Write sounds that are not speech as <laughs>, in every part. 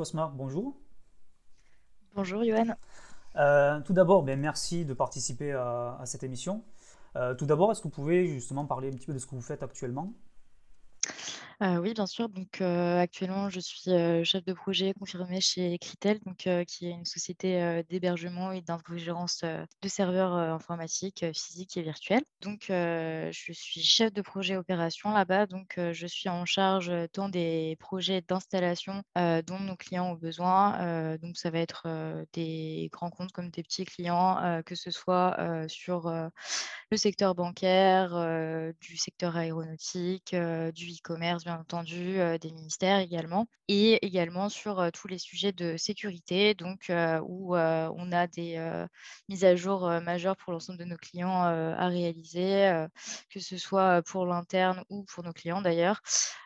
Cosma, bonjour. Bonjour Johan. Euh, tout d'abord, ben, merci de participer à, cette émission. Euh, tout d'abord, est-ce que vous pouvez justement parler un petit peu de ce que vous faites actuellement? Euh, oui, bien sûr. Donc, actuellement, je suis chef de projet confirmé chez Critel, donc, qui est une société d'hébergement et d'infogérance de serveurs informatiques physiques et virtuels. Donc, je suis chef de projet opération là-bas. Donc, je suis en charge tant des projets d'installation dont nos clients ont besoin. donc, ça va être des grands comptes comme des petits clients, que ce soit sur le secteur bancaire, du secteur aéronautique, du e-commerce, entendu, des ministères également, et également sur tous les sujets de sécurité, donc où on a des mises à jour majeures pour l'ensemble de nos clients à réaliser, que ce soit pour l'interne ou pour nos clients d'ailleurs,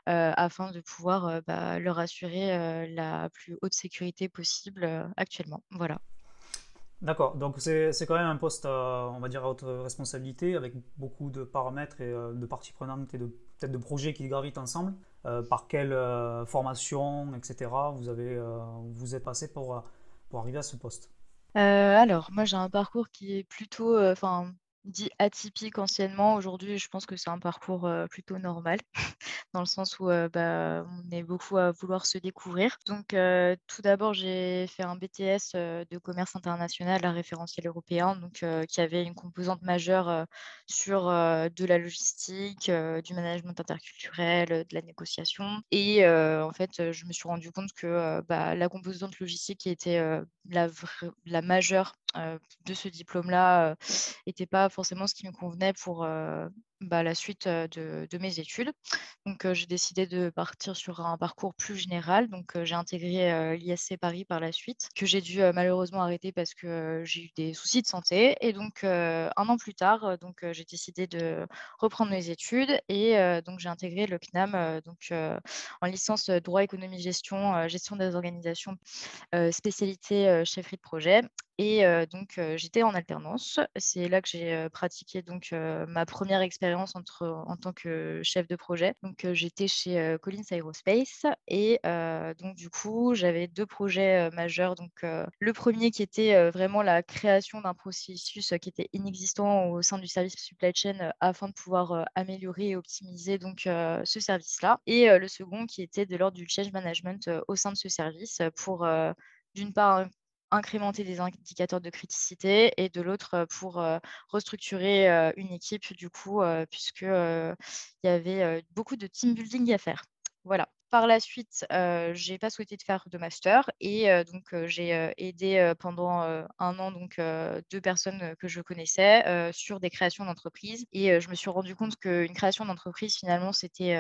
afin de pouvoir bah, leur assurer la plus haute sécurité possible actuellement. Voilà. D'accord, donc c'est quand même un poste, on va dire, à haute responsabilité, avec beaucoup de paramètres et de parties prenantes et peut-être de projets qui gravitent ensemble. Euh, par quelle euh, formation, etc. vous, avez, euh, vous êtes passé pour, pour arriver à ce poste? Alors, moi, j'ai un parcours qui est plutôt, enfin, dit atypique anciennement. Aujourd'hui, je pense que c'est un parcours plutôt normal, <laughs> dans le sens où bah, on est beaucoup à vouloir se découvrir. Donc, tout d'abord, j'ai fait un BTS de commerce international à référentiel européen, donc qui avait une composante majeure sur de la logistique, du management interculturel, de la négociation. Et en fait, je me suis rendu compte que bah, la composante logistique était la, la majeure de ce diplôme-là n'était pas forcément ce qui me convenait pour bah, la suite de, mes études. Donc, j'ai décidé de partir sur un parcours plus général. Donc, j'ai intégré l'ISC Paris par la suite, que j'ai dû malheureusement arrêter parce que j'ai eu des soucis de santé. Et donc, un an plus tard, donc j'ai décidé de reprendre mes études et donc j'ai intégré le CNAM donc, en licence droit, économie, gestion, gestion des organisations, spécialité chefferie de projet. Et donc, j'étais en alternance. C'est là que j'ai pratiqué donc ma première expérience entre, en tant que chef de projet. Donc, j'étais chez Collins Aerospace et donc du coup, j'avais deux projets majeurs. Donc, le premier qui était vraiment la création d'un processus qui était inexistant au sein du service supply chain afin de pouvoir améliorer et optimiser donc ce service-là. Et le second qui était de l'ordre du change management au sein de ce service pour d'une part incrémenter des indicateurs de criticité et de l'autre pour restructurer une équipe du coup puisque il y avait beaucoup de team building à faire. Voilà. Par la suite, je n'ai pas souhaité de faire de master et donc j'ai aidé pendant un an donc deux personnes que je connaissais sur des créations d'entreprise et je me suis rendu compte qu'une création d'entreprise finalement c'était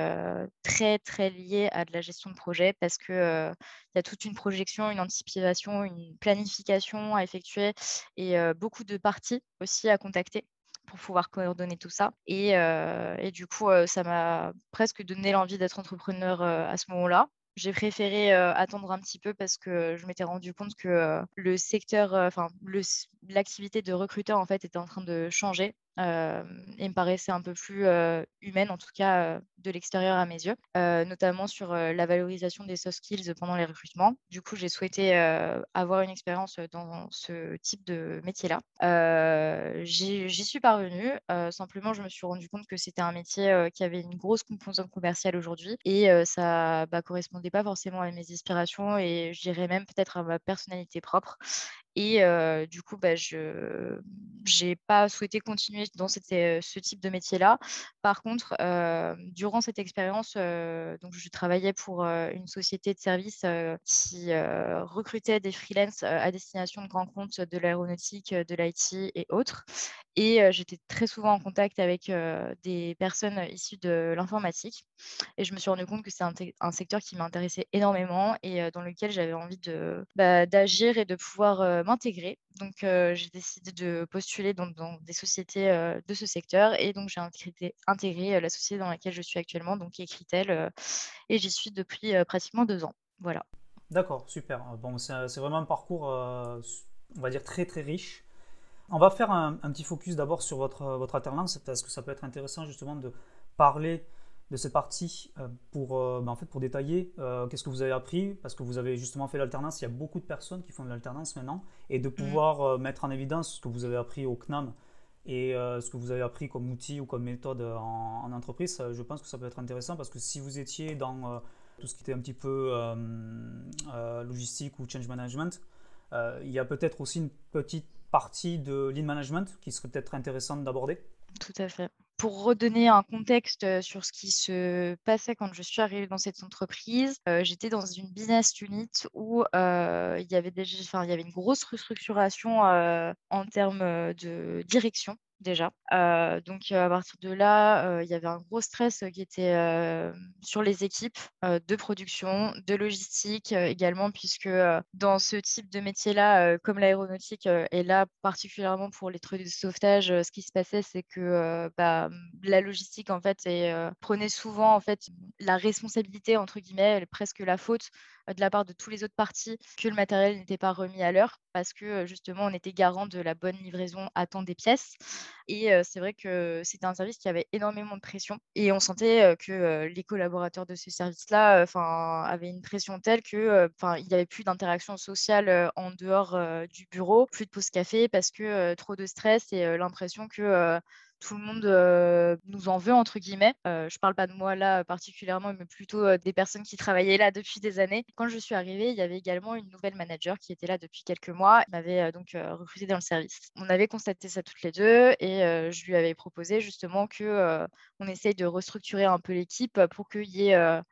très très lié à de la gestion de projet parce que il y a toute une projection, une anticipation, une planification à effectuer et beaucoup de parties aussi à contacter pour pouvoir coordonner tout ça. Et, et du coup, ça m'a presque donné l'envie d'être entrepreneur à ce moment-là. J'ai préféré attendre un petit peu parce que je m'étais rendu compte que le secteur, enfin, l'activité de recruteur en fait était en train de changer et me paraissait un peu plus humaine, en tout cas de l'extérieur à mes yeux, notamment sur la valorisation des soft skills pendant les recrutements. Du coup, j'ai souhaité avoir une expérience dans ce type de métier-là. J'y suis parvenue. simplement, je me suis rendu compte que c'était un métier qui avait une grosse composante commerciale aujourd'hui et ça ne bah, correspondait pas forcément à mes aspirations et je dirais même peut-être à ma personnalité propre. Et du coup, bah, je n'ai pas souhaité continuer dans ce type de métier-là. Par contre, durant cette expérience, je travaillais pour une société de services qui recrutait des freelances à destination de grands comptes de l'aéronautique, de l'IT et autres. Et j'étais très souvent en contact avec des personnes issues de l'informatique. Et je me suis rendu compte que c'est un, secteur qui m'intéressait énormément et dans lequel j'avais envie bah, d'agir et de pouvoir m'intégrer. Donc, j'ai décidé de postuler dans, des sociétés de ce secteur et donc j'ai intégré, la société dans laquelle je suis actuellement, donc Ecritel, et j'y suis depuis pratiquement deux ans. Voilà. D'accord, super. Bon, c'est vraiment un parcours, on va dire, très très riche. On va faire un, petit focus d'abord sur votre, votre alternance parce que ça peut être intéressant justement de parler de cette partie pour, bah, en fait, pour détailler qu'est-ce que vous avez appris, parce que vous avez justement fait l'alternance, il y a beaucoup de personnes qui font de l'alternance maintenant, et de mmh. pouvoir mettre en évidence ce que vous avez appris au CNAM et ce que vous avez appris comme outil ou comme méthode en, entreprise, je pense que ça peut être intéressant parce que si vous étiez dans tout ce qui était un petit peu logistique ou change management, il y a peut-être aussi une petite partie de lean management qui serait peut-être intéressante d'aborder. Tout à fait. Pour redonner un contexte sur ce qui se passait quand je suis arrivée dans cette entreprise, j'étais dans une business unit où il, y avait déjà, une grosse restructuration en termes de direction déjà. donc à partir de là, il y avait un gros stress qui était sur les équipes de production, de logistique également, puisque dans ce type de métier-là, comme l'aéronautique et là particulièrement pour les trucs de sauvetage, ce qui se passait, c'est que bah, la logistique en fait prenait souvent en fait la responsabilité entre guillemets, presque la faute de la part de tous les autres parties que le matériel n'était pas remis à l'heure parce que justement on était garant de la bonne livraison à temps des pièces. Et c'est vrai que c'était un service qui avait énormément de pression et on sentait que les collaborateurs de ce service-là avaient une pression telle que il n'y avait plus d'interaction sociale en dehors du bureau, plus de pause café parce que trop de stress et l'impression que tout le monde nous en veut, entre guillemets. je ne parle pas de moi là particulièrement, mais plutôt des personnes qui travaillaient là depuis des années. Quand je suis arrivée, il y avait également une nouvelle manager qui était là depuis quelques mois. M'avait donc recrutée dans le service. On avait constaté ça toutes les deux et je lui avais proposé justement que on essaye de restructurer un peu l'équipe pour qu'il y ait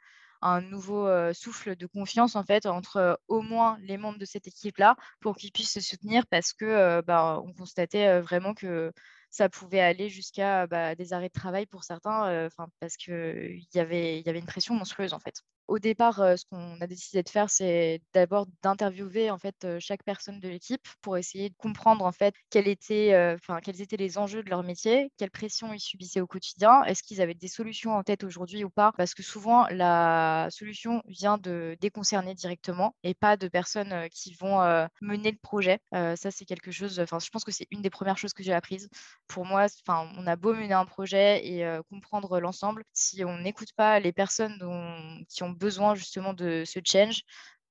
un nouveau souffle de confiance en fait entre au moins les membres de cette équipe là pour qu'ils puissent se soutenir parce que bah, on constatait vraiment que ça pouvait aller jusqu'à bah, des arrêts de travail pour certains, parce qu'il y avait, y avait une pression monstrueuse en fait. Au départ, ce qu'on a décidé de faire, c'est d'abord d'interviewer en fait chaque personne de l'équipe pour essayer de comprendre en fait quels étaient, quels étaient les enjeux de leur métier, quelles pressions ils subissaient au quotidien, est-ce qu'ils avaient des solutions en tête aujourd'hui ou pas, parce que souvent la solution vient de déconcerner directement et pas de personnes qui vont mener le projet. ça c'est quelque chose, enfin je pense que c'est une des premières choses que j'ai apprises. Pour moi, enfin, on a beau mener un projet et comprendre l'ensemble, si on n'écoute pas les personnes qui ont besoin justement de ce change,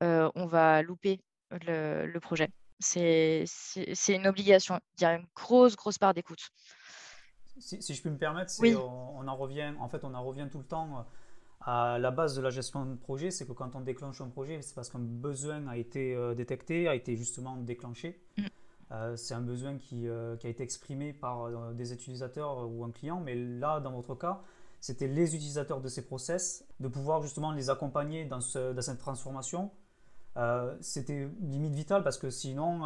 on va louper le, projet. C'est une obligation. Il y a une grosse, grosse part d'écoute. Si, je peux me permettre, on, en revient, en fait, on en revient tout le temps à la base de la gestion de projet, c'est que quand on déclenche un projet, c'est parce qu'un besoin a été détecté, a été justement déclenché. Euh, c'est un besoin qui, euh, qui, a été exprimé par euh, des utilisateurs ou un client, mais là, dans votre cas, c'était les utilisateurs de ces process, de pouvoir justement les accompagner dans, cette transformation. c'était limite vital parce que sinon,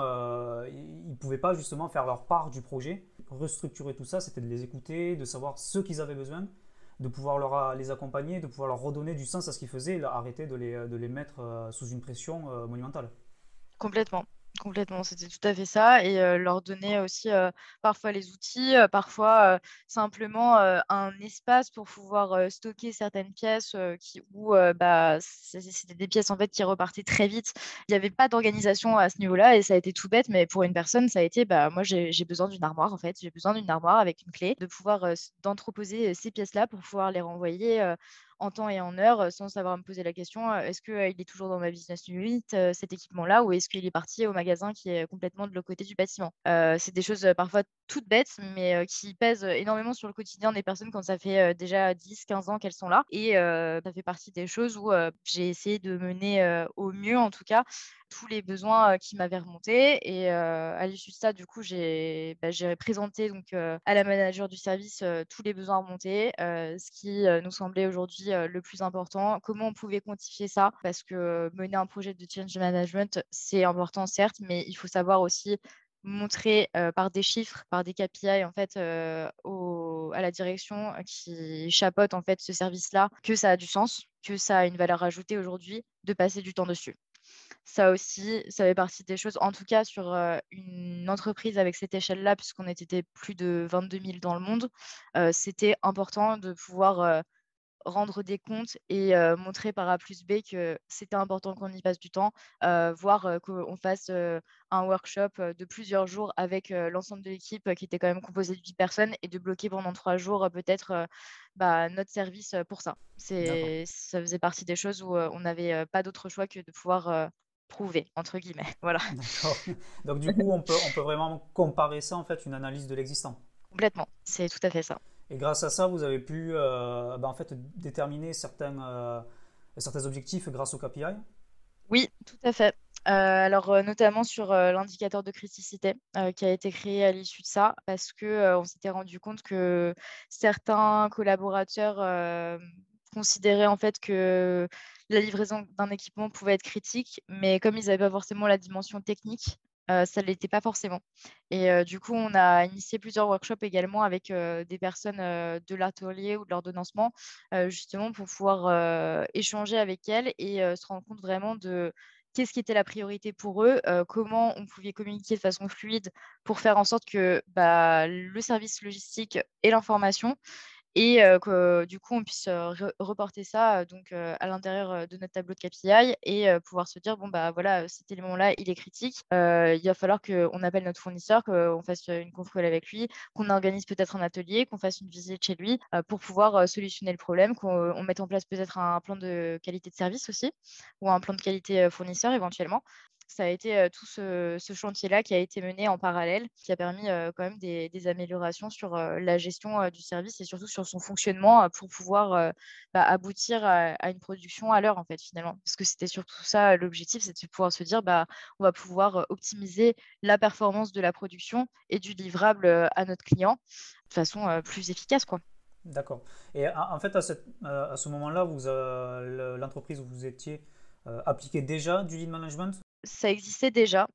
ils ne pouvaient pas justement faire leur part du projet. Restructurer tout ça, c'était de les écouter, de savoir ce qu'ils avaient besoin, de pouvoir leur, les accompagner, de pouvoir leur redonner du sens à ce qu'ils faisaient arrêter de les, de les mettre sous une pression monumentale. Complètement. Complètement, c'était tout à fait ça et leur donner aussi, parfois les outils, parfois, simplement, un espace pour pouvoir, stocker certaines pièces, qui où, bah, c'était des pièces, en fait, qui repartaient très vite. Il n'y avait pas d'organisation à ce niveau-là et ça a été tout bête, mais pour une personne, ça a été, bah, moi, j'ai besoin d'une armoire, en fait. J'ai besoin d'une armoire avec une clé, de pouvoir, d'entreposer, ces pièces-là pour pouvoir les renvoyer, en temps et en heure sans savoir me poser la question est-ce qu'il est toujours dans ma business unit, cet équipement-là, ou est-ce qu'il est parti au magasin qui est complètement de l'autre côté du bâtiment? C'est des choses parfois toutes bêtes, mais qui pèsent énormément sur le quotidien des personnes quand ça fait déjà 10, 15 ans qu'elles sont là. Et ça fait partie des choses où j'ai essayé de mener au mieux, en tout cas, tous les besoins qui m'avaient remonté. Et à l'issue de ça, du coup, j'ai bah, présenté donc, à la manager du service tous les besoins remontés, ce qui nous semblait aujourd'hui le plus important. Comment on pouvait quantifier ça? Parce que mener un projet de change management, c'est important, certes, mais il faut savoir aussi montrer par des chiffres, par des KPI en fait à la direction qui chapeaute en fait ce service-là que ça a du sens, que ça a une valeur ajoutée aujourd'hui de passer du temps dessus. Ça aussi, ça fait partie des choses, en tout cas sur une entreprise avec cette échelle-là, puisqu'on était plus de 22 000 dans le monde, c'était important de pouvoir rendre des comptes et montrer par A plus B que c'était important qu'on y passe du temps, voire qu'on fasse un workshop de plusieurs jours avec l'ensemble de l'équipe qui était quand même composée de 8 personnes et de bloquer pendant trois jours peut-être bah, notre service pour ça. Ça faisait partie des choses où on n'avait pas d'autre choix que de pouvoir prouver, entre guillemets. <laughs> Voilà. <laughs> Donc du coup, on peut, on peut vraiment comparer ça, en fait, une analyse de l'existant? Complètement, c'est tout à fait ça. Et grâce à ça, vous avez pu euh, bah, en fait, déterminer certains, euh, certains objectifs grâce au KPI Oui, tout à fait. Euh, alors, notamment sur l'indicateur de criticité qui a été créé à l'issue de ça, parce qu'on s'était rendu compte que certains collaborateurs considéraient en fait que la livraison d'un équipement pouvait être critique, mais comme ils n'avaient pas forcément la dimension technique, ça ne l'était pas forcément. Et du coup, on a initié plusieurs workshops également avec des personnes de l'atelier ou de l'ordonnancement, justement pour pouvoir échanger avec elles et se rendre compte vraiment de qu'est-ce qui était la priorité pour eux, comment on pouvait communiquer de façon fluide pour faire en sorte que bah, le service logistique et l'information et que du coup on puisse reporter ça donc à l'intérieur de notre tableau de KPI et pouvoir se dire bon bah voilà cet élément là il est critique il va falloir qu'on appelle notre fournisseur qu'on fasse une conf call avec lui qu'on organise peut-être un atelier qu'on fasse une visite chez lui pour pouvoir solutionner le problème qu'on mette en place peut-être un plan de qualité de service aussi ou un plan de qualité fournisseur éventuellement ça a été tout ce, chantier-là qui a été mené en parallèle, qui a permis quand même des, améliorations sur la gestion du service et surtout sur son fonctionnement pour pouvoir bah, aboutir à, une production à l'heure, en fait, finalement. Parce que c'était surtout ça l'objectif, c'était de pouvoir se dire, bah, on va pouvoir optimiser la performance de la production et du livrable à notre client de façon plus efficace, quoi. D'accord. Et en fait, à, à ce moment-là, l'entreprise où vous étiez appliquait déjà du lead management? Ça existait déjà.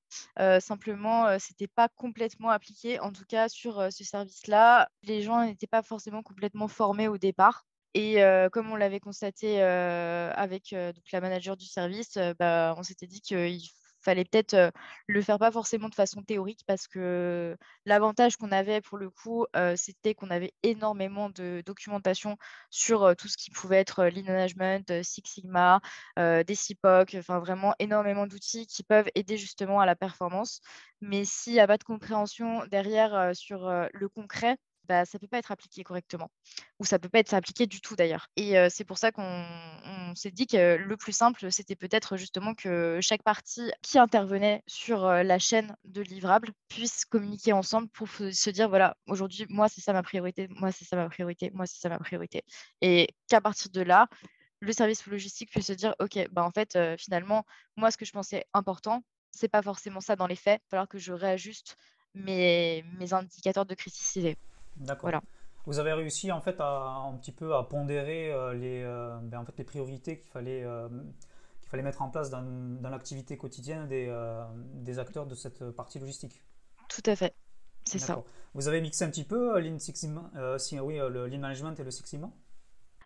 simplement, ce n'était pas complètement appliqué. En tout cas, sur ce service-là, les gens n'étaient pas forcément complètement formés au départ. Et comme on l'avait constaté avec la manager du service, bah, on s'était dit qu'il fallait peut-être le faire pas forcément de façon théorique parce que l'avantage qu'on avait pour le coup, c'était qu'on avait énormément de documentation sur tout ce qui pouvait être lean management, Six Sigma, des CIPOC, enfin vraiment énormément d'outils qui peuvent aider justement à la performance. Mais s'il n'y a pas de compréhension derrière sur le concret, bah, ça ne peut pas être appliqué correctement. Ou ça ne peut pas être appliqué du tout d'ailleurs. Et c'est pour ça qu'on s'est dit que le plus simple, c'était peut-être justement que chaque partie qui intervenait sur la chaîne de livrables puisse communiquer ensemble pour se dire, voilà, aujourd'hui, moi, c'est ça ma priorité, moi, c'est ça ma priorité, moi, c'est ça ma priorité. Et qu'à partir de là, le service logistique puisse se dire, OK, bah, en fait, finalement, moi, ce que je pensais important, c'est pas forcément ça dans les faits. Il va falloir que je réajuste mes, mes indicateurs de criticité. D'accord. Vous avez réussi en fait à un petit peu à pondérer euh, les, euh, ben, en fait, les priorités qu'il fallait, euh, qu'il fallait mettre en place dans, dans l'activité quotidienne des, des, acteurs de cette partie logistique. Tout à fait, c'est ça. Vous avez mixé un petit peu Lean Six Sigma, oui, le Lean Management et le Six Sigma?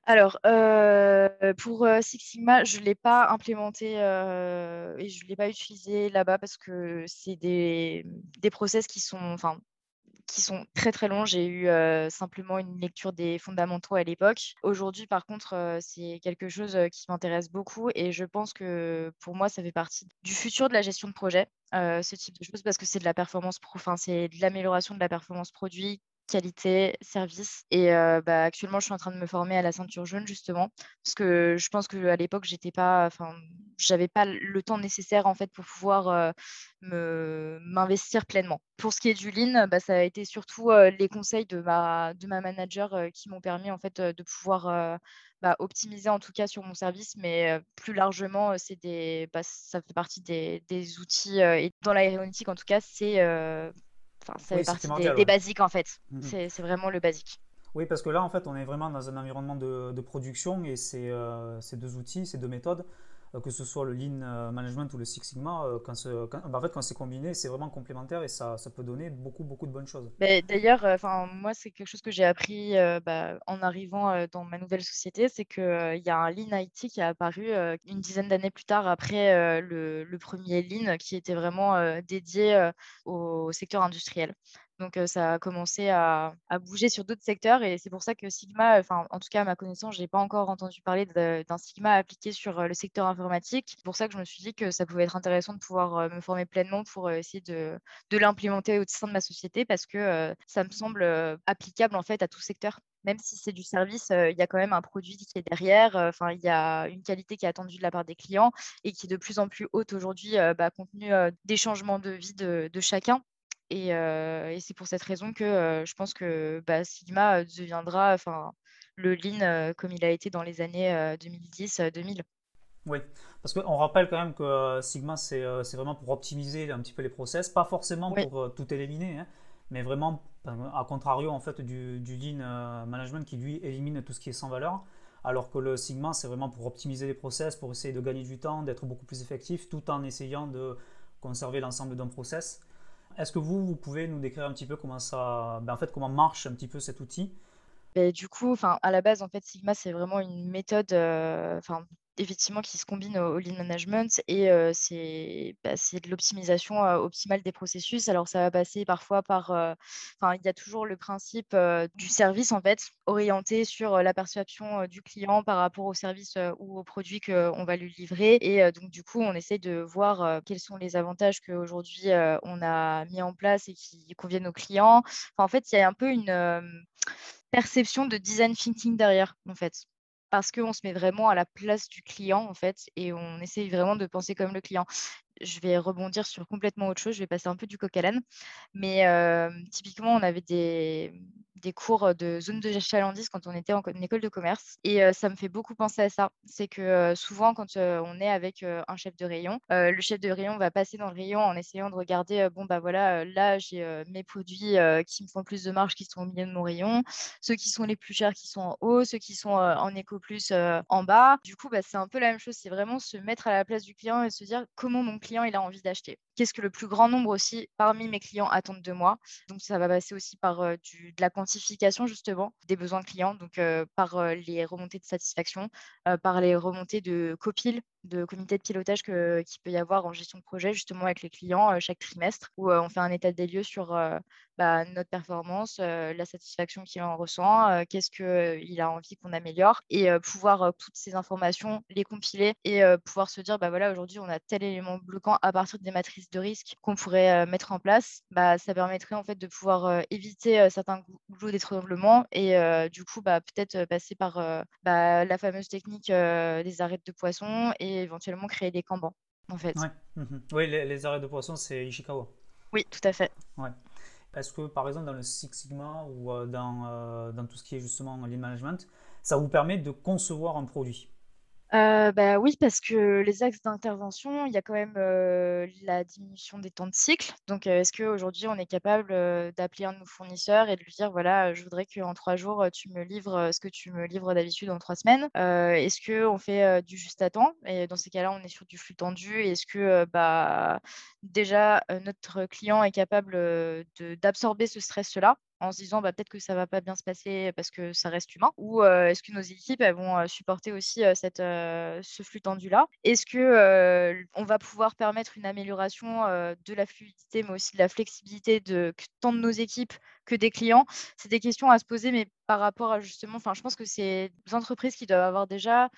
Alors, pour Six Sigma, je ne l'ai pas implémenté et je ne l'ai pas utilisé là-bas parce que c'est des, des process qui sont, enfin, qui sont très très longs. J'ai eu simplement une lecture des fondamentaux à l'époque. Aujourd'hui, par contre, c'est quelque chose qui m'intéresse beaucoup et je pense que pour moi, ça fait partie du futur de la gestion de projet, ce type de choses, parce que c'est de la performance, enfin, c'est de l'amélioration de la performance produit qualité, service. Et bah, actuellement, je suis en train de me former à la ceinture jaune, justement, parce que je pense qu'à l'époque, j'étais pas, j'avais pas le temps nécessaire, en fait, pour pouvoir m'investir pleinement. Pour ce qui est du lean, bah, ça a été surtout les conseils de ma, de ma manager qui m'ont permis, en fait, de pouvoir bah, optimiser, en tout cas, sur mon service, mais plus largement, c'est des, bah, ça fait partie des, des outils, et dans l'aéronautique, en tout cas, c'est ça fait partie des, basiques en fait. Mmh c'est vraiment le basique. Oui, parce que là, en fait, on est vraiment dans un environnement de, de production et ces, euh, ces, deux outils, ces deux méthodes, que ce soit le Lean euh, Management ou le Six Sigma, quand, bah, en fait, quand c'est combiné, c'est vraiment complémentaire et ça, ça, peut donner beaucoup, beaucoup de bonnes choses. D'ailleurs, enfin moi, c'est quelque chose que j'ai appris bah, en arrivant dans ma nouvelle société, c'est qu'il y a un Lean IT qui a apparu une dizaine d'années plus tard après le, premier Lean qui était vraiment dédié au secteur industriel. Donc, ça a commencé à, bouger sur d'autres secteurs et c'est pour ça que Sigma, enfin, en tout cas, à ma connaissance, je n'ai pas encore entendu parler d'un Sigma appliqué sur le secteur informatique. C'est pour ça que je me suis dit que ça pouvait être intéressant de pouvoir me former pleinement pour essayer de, l'implémenter au sein de ma société parce que ça me semble applicable en fait à tout secteur même si c'est du service, il y a quand même un produit qui est derrière. Enfin, il y a une qualité qui est attendue de la part des clients et qui est de plus en plus haute aujourd'hui, bah, compte tenu des changements de vie de chacun. Et, c'est pour cette raison que je pense que bah, Sigma deviendra enfin, le Lean comme il a été dans les années 2010-2000. Oui, parce qu'on rappelle quand même que Sigma, c'est vraiment pour optimiser un petit peu les process, pas forcément pour tout éliminer, hein, mais vraiment, à contrario en fait du, du Lean Management qui lui élimine tout ce qui est sans valeur, alors que le Sigma, c'est vraiment pour optimiser les process, pour essayer de gagner du temps, d'être beaucoup plus effectif, tout en essayant de conserver l'ensemble d'un process. Est-ce que vous, vous pouvez nous décrire un petit peu comment ça, ben, en fait, comment marche un petit peu cet outil? Ben, du coup, à la base, en fait, Sigma, c'est vraiment une méthode, euh, enfin, effectivement qui se combine au, lean management et bah, c'est de l'optimisation optimale des processus. Alors ça va passer parfois par, enfin il y a toujours le principe du service en fait, orienté sur la perception du client par rapport au service ou au produit qu'on va lui livrer. Et donc du coup, on essaie de voir quels sont les avantages qu'aujourd'hui on a mis en place et qui conviennent aux clients. en fait, il y a un peu une perception de design thinking derrière en fait parce qu'on se met vraiment à la place du client, en fait, et on essaye vraiment de penser comme le client. Je vais rebondir sur complètement autre chose, je vais passer un peu du coq à l'âne. Mais typiquement, on avait des, des cours de zone de chalandise quand on était en, école de commerce. Et ça me fait beaucoup penser à ça. C'est que souvent, quand on est avec un chef de rayon, le chef de rayon va passer dans le rayon en essayant de regarder, bon, bah voilà, là, j'ai mes produits qui me font plus de marge qui sont au milieu de mon rayon, ceux qui sont les plus chers qui sont en haut, ceux qui sont en éco plus en bas. Du coup, bah, c'est un peu la même chose. C'est vraiment se mettre à la place du client et se dire comment mon client il a envie d'acheter qu'est-ce que le plus grand nombre aussi parmi mes clients attendent de moi. Donc ça va passer aussi par de la quantification justement des besoins clients, donc par les remontées de satisfaction, par les remontées de copil, de comité de pilotage qu'il peut y avoir en gestion de projet justement avec les clients chaque trimestre, où on fait un état des lieux sur bah, notre performance, la satisfaction qu'il en ressent, qu'est-ce qu'il a envie qu'on améliore, et pouvoir toutes ces informations les compiler et pouvoir se dire, bah voilà, aujourd'hui on a tel élément bloquant à partir des matrices de risque qu'on pourrait mettre en place, bah, ça permettrait en fait de pouvoir éviter certains goulots d'étranglement et du coup bah, peut-être passer par bah, la fameuse technique des arêtes de poisson et éventuellement créer des cambans en fait. Mmh oui, les, les, arêtes de poisson c'est Ishikawa. Oui, tout à fait. Ouais. Est-ce que par exemple dans le Six Sigma ou dans, dans tout ce qui est justement lean management, ça vous permet de concevoir un produit euh, bah, oui, parce que les axes d'intervention, il y a quand même, la diminution des temps de cycle. Donc, est-ce qu'aujourd'hui, on est capable, d'appeler un de nos fournisseurs et de lui dire: «Voilà, je voudrais qu'en trois jours, tu me livres, ce que tu me livres d'habitude en trois semaines». est-ce qu'on fait, du juste à temps? Et dans ces cas-là, on est sur du flux tendu. Est-ce que, bah, déjà, notre client est capable, d'absorber ce stress-là? En se disant bah, peut-être que ça va pas bien se passer parce que ça reste humain Ou est-ce que nos équipes vont supporter aussi cette, ce flux tendu-là Est-ce que on va pouvoir permettre une amélioration de la fluidité, mais aussi de la flexibilité de tant de nos équipes que des clients? C'est des questions à se poser, mais par rapport à justement, enfin, je pense que c'est des entreprises qui doivent avoir déjà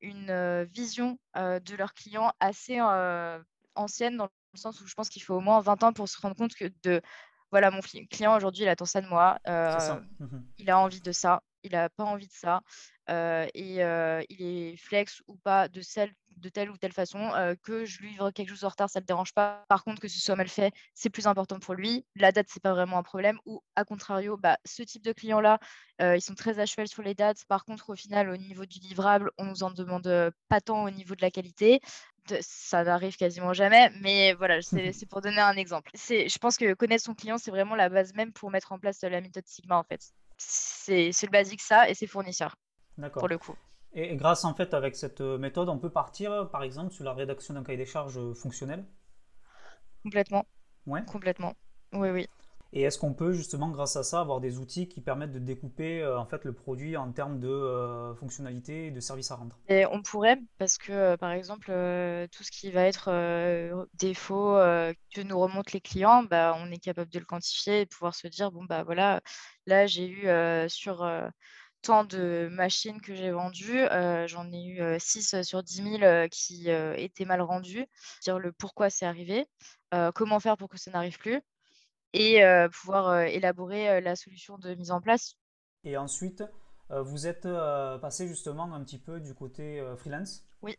une vision de leurs clients assez ancienne dans le sens où je pense qu'il faut au moins 20 ans pour se rendre compte que de voilà, mon client aujourd'hui, il attend ça de moi. Euh, mmh il a envie de ça, il n'a pas envie de ça. Euh, et euh, il est flex ou pas de, celle, de telle ou telle façon. que je lui livre quelque chose en retard, ça ne le dérange pas. Par contre, que ce soit mal fait, c'est plus important pour lui. La date, c'est pas vraiment un problème. Ou à contrario, bah, ce type de clients-là, ils sont très à cheval sur les dates. Par contre, au final, au niveau du livrable, on nous en demande pas tant au niveau de la qualité ça n'arrive quasiment jamais, mais voilà, c'est <laughs> pour donner un exemple. Je pense que connaître son client, c'est vraiment la base même pour mettre en place la méthode Sigma, en fait. C'est le basique, ça, et ses fournisseurs, pour le coup. Et grâce, en fait, avec cette euh, méthode, on peut partir, par exemple, sur la rédaction d'un cahier des charges euh, fonctionnel? Complètement. Ouais. Complètement. Oui, oui. Et est-ce qu'on peut justement, grâce à ça, avoir des outils qui permettent de découper en fait le produit en termes de fonctionnalités et de services à rendre? Et On pourrait, parce que par exemple, tout ce qui va être défaut que nous remontent les clients, bah, on est capable de le quantifier et de pouvoir se dire bon bah voilà, là j'ai eu sur tant de machines que j'ai vendues, j'en ai eu 6 sur 10 000 qui étaient mal rendues. Dire le pourquoi c'est arrivé, comment faire pour que ça n'arrive plus et pouvoir élaborer la solution de mise en place. Et ensuite, vous êtes passé justement un petit peu du côté freelance. Oui.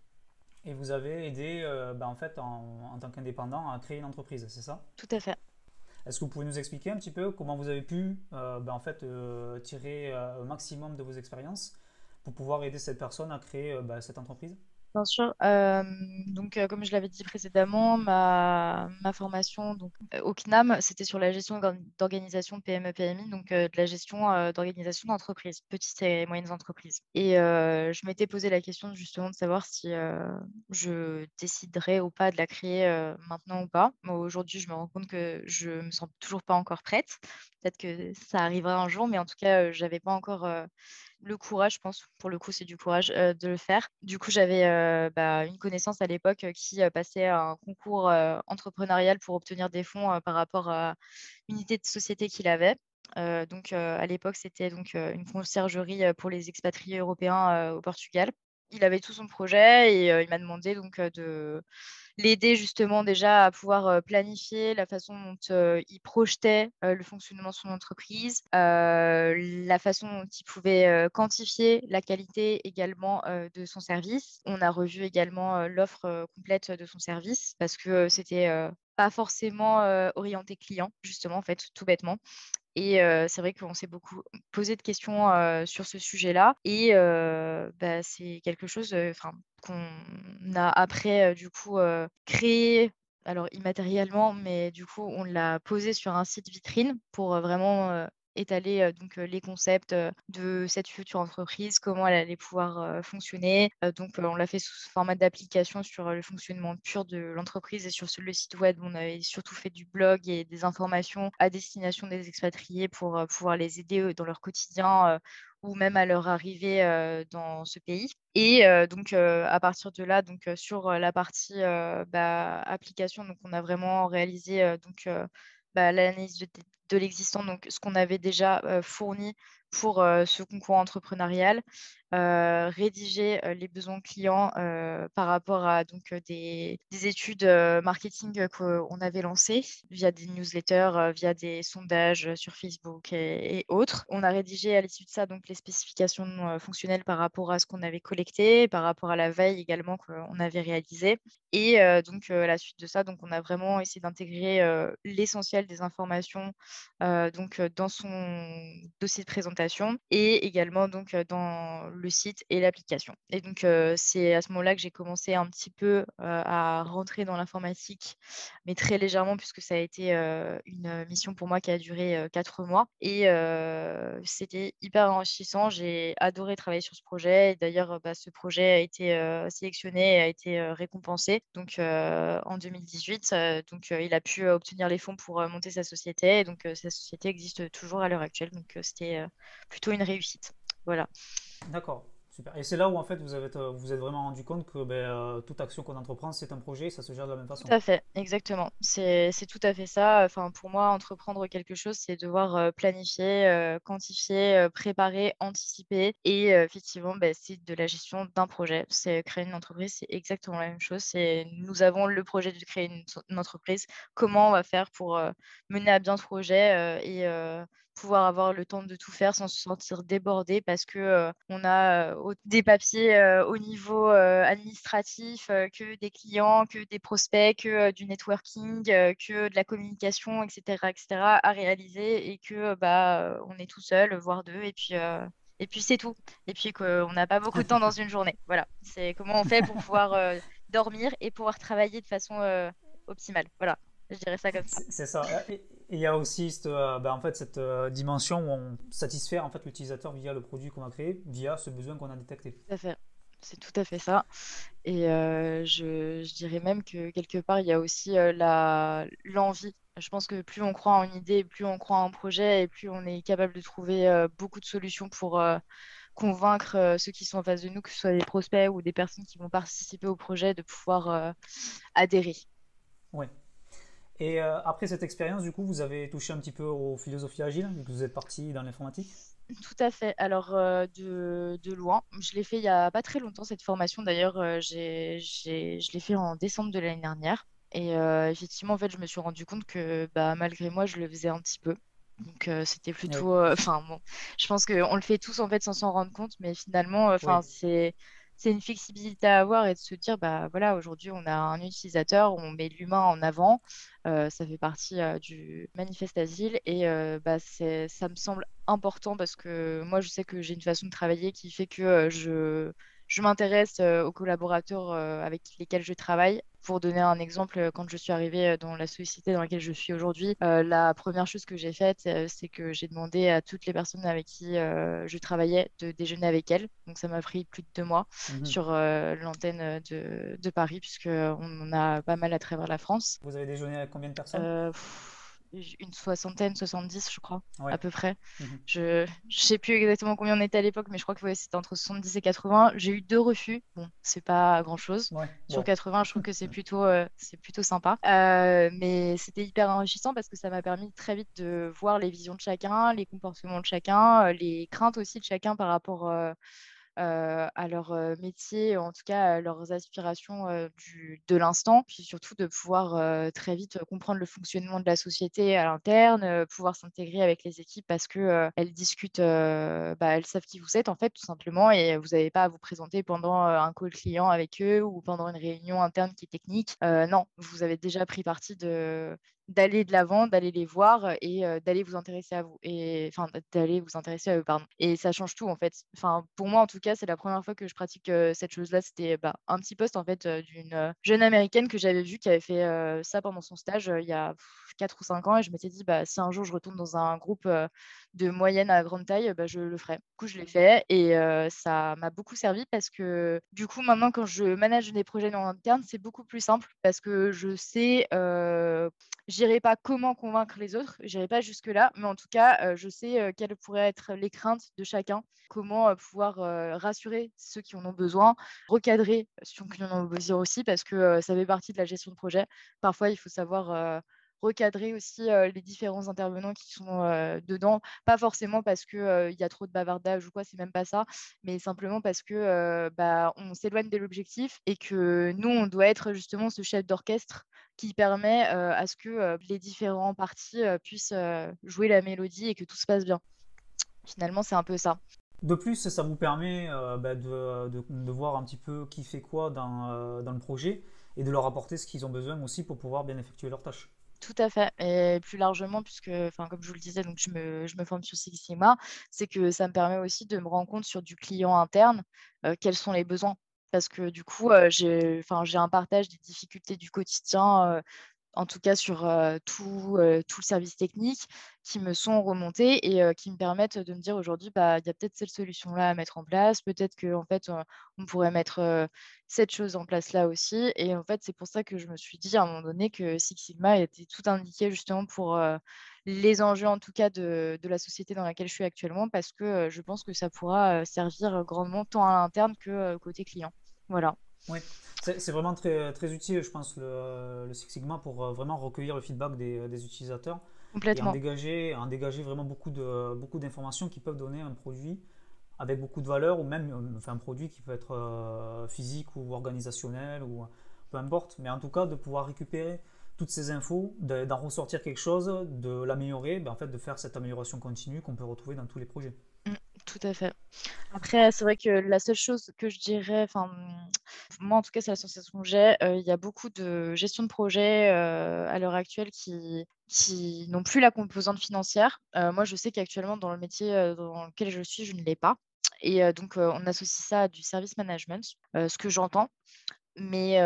Et vous avez aidé bah, en fait en tant qu'indépendant à créer une entreprise, c'est ça? Tout à fait. Est-ce que vous pouvez nous expliquer un petit peu comment vous avez pu euh, ben, en fait, euh, tirer euh, un maximum de vos expériences pour pouvoir aider cette personne à créer ben, cette entreprise? Bien sûr. donc, comme je l'avais dit précédemment, ma, ma formation donc, au CNAM, c'était sur la gestion d'organisation PME-PMI, donc de la gestion d'organisation d'entreprises, petites et moyennes entreprises. Et je m'étais posé la question justement de savoir si je déciderais ou pas de la créer maintenant ou pas. Aujourd'hui, je me rends compte que je me sens toujours pas encore prête. Peut-être que ça arrivera un jour, mais en tout cas, je n'avais pas encore le courage, je pense, pour le coup, c'est du courage de le faire. Du coup, j'avais bah, une connaissance à l'époque qui passait un concours entrepreneurial pour obtenir des fonds par rapport à une unité de société qu'il avait. donc, à l'époque, c'était donc une conciergerie pour les expatriés européens au Portugal. Il avait tout son projet et il m'a demandé donc de l'aider justement déjà à pouvoir planifier la façon dont il projetait le fonctionnement de son entreprise, la façon dont il pouvait quantifier la qualité également de son service. On a revu également l'offre complète de son service parce que c'était pas forcément orienté client, justement, en fait, tout bêtement. Et c'est vrai qu'on s'est beaucoup posé de questions sur ce sujet-là. Et bah, c'est quelque chose qu'on a après, du coup, créé, alors immatériellement, mais du coup, on l'a posé sur un site vitrine pour vraiment étaler donc les concepts de cette future entreprise, comment elle allait pouvoir fonctionner. donc on l'a fait sous format d'application sur le fonctionnement pur de l'entreprise et sur le site web, on avait surtout fait du blog et des informations à destination des expatriés pour pouvoir les aider dans leur quotidien ou même à leur arrivée dans ce pays. Et donc à partir de là, donc sur la partie bah, application, donc on a vraiment réalisé donc bah, l'analyse de, de l'existant, donc ce qu'on avait déjà fourni pour ce concours entrepreneurial, rédiger les besoins clients par rapport à donc, des, études marketing qu'on avait lancées via des newsletters, via des sondages sur Facebook et, autres. On a rédigé à l'issue de ça donc, les spécifications fonctionnelles par rapport à ce qu'on avait collecté, par rapport à la veille également qu'on avait réalisée. Et donc, à la suite de ça, donc, on a vraiment essayé d'intégrer l'essentiel des informations donc, dans son dossier de présentation et également donc, dans le site et l'application. Et donc, c'est à ce moment-là que j'ai commencé un petit peu à rentrer dans l'informatique, mais très légèrement, puisque ça a été une mission pour moi qui a duré quatre mois. Et c'était hyper enrichissant. J'ai adoré travailler sur ce projet. D'ailleurs, bah, ce projet a été sélectionné, a été récompensé. Donc, en 2018, donc, il a pu obtenir les fonds pour monter sa société. donc, sa société existe toujours à l'heure actuelle. Donc, c'était plutôt une réussite. Voilà. D'accord. Super. Et c'est là où en fait vous avez euh, vous êtes vraiment rendu compte que ben, euh, toute action qu'on entreprend, c'est un projet, ça se gère de la même façon. Tout à fait, exactement. C'est tout à fait ça. Enfin, pour moi, entreprendre quelque chose, c'est devoir euh, planifier, quantifier, préparer, anticiper. Et effectivement, ben, c'est de la gestion d'un projet. C'est créer une entreprise, c'est exactement la même chose. C'est nous avons le projet de créer une, une, entreprise. Comment on va faire pour mener à bien ce projet et pouvoir avoir le temps de tout faire sans se sentir débordé parce que on a des papiers au niveau administratif, que des clients, que des prospects, que du networking, que de la communication, etc., etc. à réaliser et que bah on est tout seul, voire deux, et puis et puis c'est tout. Et puis qu'on n'a pas beaucoup de temps dans une journée. Voilà, c'est comment on fait pour pouvoir dormir et pouvoir travailler de façon optimale. Voilà, je dirais ça comme ça. C'est ça il y a aussi cette, euh, ben, en fait, cette euh, dimension où on satisfait en fait, l'utilisateur via le produit qu'on a créé, via ce besoin qu'on a détecté. Tout à fait. C'est tout à fait ça. Et euh, je, je, dirais même que quelque part, il y a aussi la, l'envie Je pense que plus on croit en une idée, plus on croit en un projet et plus on est capable de trouver beaucoup de solutions pour convaincre ceux qui sont en face de nous, que ce soit des prospects ou des personnes qui vont participer au projet, de pouvoir adhérer. Oui. Et après cette expérience, du coup, vous avez touché un petit peu aux philosophies agiles, vu que vous êtes parti dans l'informatique? Tout à fait. Alors, de, de, loin, je l'ai fait il n'y a pas très longtemps, cette formation. D'ailleurs, j'ai, je l'ai fait en décembre de l'année dernière. Et effectivement, en fait, je me suis rendu compte que bah, malgré moi, je le faisais un petit peu. Donc c'était plutôt, <laughs> enfin bon, je pense qu'on le fait tous en fait sans s'en rendre compte, mais finalement, enfin c'est c'est une flexibilité à avoir et de se dire bah voilà aujourd'hui on a un utilisateur, on met l'humain en avant, ça fait partie du manifeste asile et bah c'est ça me semble important parce que moi je sais que j'ai une façon de travailler qui fait que je je m'intéresse aux collaborateurs avec lesquels je travaille. Pour donner un exemple, quand je suis arrivée dans la société dans laquelle je suis aujourd'hui, la première chose que j'ai faite, c'est que j'ai demandé à toutes les personnes avec qui je travaillais de déjeuner avec elles. Donc ça m'a pris plus de deux mois mmh sur l'antenne de, de, Paris, puisqu'on a pas mal à travers la France. Vous avez déjeuné avec combien de personnes? Une soixantaine, 70, je crois, à peu près. Mmh je ne sais plus exactement combien on était à l'époque, mais je crois que c'était entre 70 et 80. J'ai eu deux refus. Bon, c'est pas grand-chose. Sur 80, je trouve que c'est plutôt, euh, c'est plutôt sympa. Euh, mais c'était hyper enrichissant parce que ça m'a permis très vite de voir les visions de chacun, les comportements de chacun, euh, les craintes aussi de chacun par rapport à leur métier, en tout cas à leurs aspirations de l'instant, puis surtout de pouvoir très vite comprendre le fonctionnement de la société à l'interne, pouvoir s'intégrer avec les équipes parce que elles discutent, bah, elles savent qui vous êtes en fait tout simplement et vous n'avez pas à vous présenter pendant un call client avec eux ou pendant une réunion interne qui est technique. non, vous avez déjà pris parti de, d'aller de l'avant, d'aller les voir et d'aller vous intéresser à vous enfin d'aller vous intéresser à eux pardon. Et ça change tout en fait. Enfin pour moi en tout cas, c'est la première fois que je pratique cette chose-là, c'était bah, un petit poste en fait d'une jeune américaine que j'avais vue qui avait fait ça pendant son stage il y a 4 ou 5 ans et je m'étais dit bah si un jour je retourne dans un groupe de moyenne à grande taille, bah, je le ferai. Du coup, je l'ai fait et ça m'a beaucoup servi parce que du coup, maintenant, quand je manage des projets en interne, c'est beaucoup plus simple parce que je sais, euh, j'irai pas comment convaincre les autres, j'irai pas jusque-là, mais en tout cas, je sais quelles pourraient être les craintes de chacun, comment pouvoir rassurer ceux qui en ont besoin, recadrer ceux qui en ont besoin aussi parce que ça fait partie de la gestion de projet. Parfois, il faut savoir recadrer aussi les différents intervenants qui sont dedans. Pas forcément parce qu'il il y a trop de bavardage ou quoi, c'est même pas ça, mais simplement parce que bah, on s'éloigne de l'objectif et que nous, on doit être justement ce chef d'orchestre qui permet à ce que les différents parties puissent jouer la mélodie et que tout se passe bien. Finalement, c'est un peu ça. De plus, ça vous permet bah, de, de, voir un petit peu qui fait quoi dans, dans le projet et de leur apporter ce qu'ils ont besoin aussi pour pouvoir bien effectuer leurs tâches. Tout à fait. Et plus largement, puisque, comme je vous le disais, donc je me, je me forme sur Six Sigma, c'est que ça me permet aussi de me rendre compte sur du client interne, quels sont les besoins. Parce que du coup, j'ai, un partage des difficultés du quotidien en tout cas sur tout, tout, le service technique, qui me sont remontés et qui me permettent de me dire aujourd'hui, bah, il y a peut-être cette solution-là à mettre en place, peut-être qu'en fait, on pourrait mettre cette chose en place là aussi. Et en fait, c'est pour ça que je me suis dit à un moment donné que Six Sigma était tout indiqué justement pour les enjeux, en tout cas, de, de, la société dans laquelle je suis actuellement, parce que je pense que ça pourra servir grandement tant à l'interne que côté client. Voilà. Oui, c'est vraiment très, très utile, je pense, le, Six Sigma pour euh, vraiment recueillir le feedback des, des utilisateurs. Complètement. Et en dégager, en dégager vraiment beaucoup d'informations beaucoup qui peuvent donner un produit avec beaucoup de valeur ou même euh, enfin, un produit qui peut être euh, physique ou organisationnel ou peu importe. Mais en tout cas, de pouvoir récupérer toutes ces infos, d'en ressortir quelque chose, de l'améliorer, ben, en fait, de faire cette amélioration continue qu'on peut retrouver dans tous les projets. Tout à fait. Après, c'est vrai que la seule chose que je dirais, enfin, moi en tout cas, c'est la sensation que j'ai, il y a beaucoup de gestion de projet à l'heure actuelle qui, qui n'ont plus la composante financière. moi, je sais qu'actuellement, dans le métier dans lequel je suis, je ne l'ai pas. Et donc, on associe ça à du service management, ce que j'entends. Mais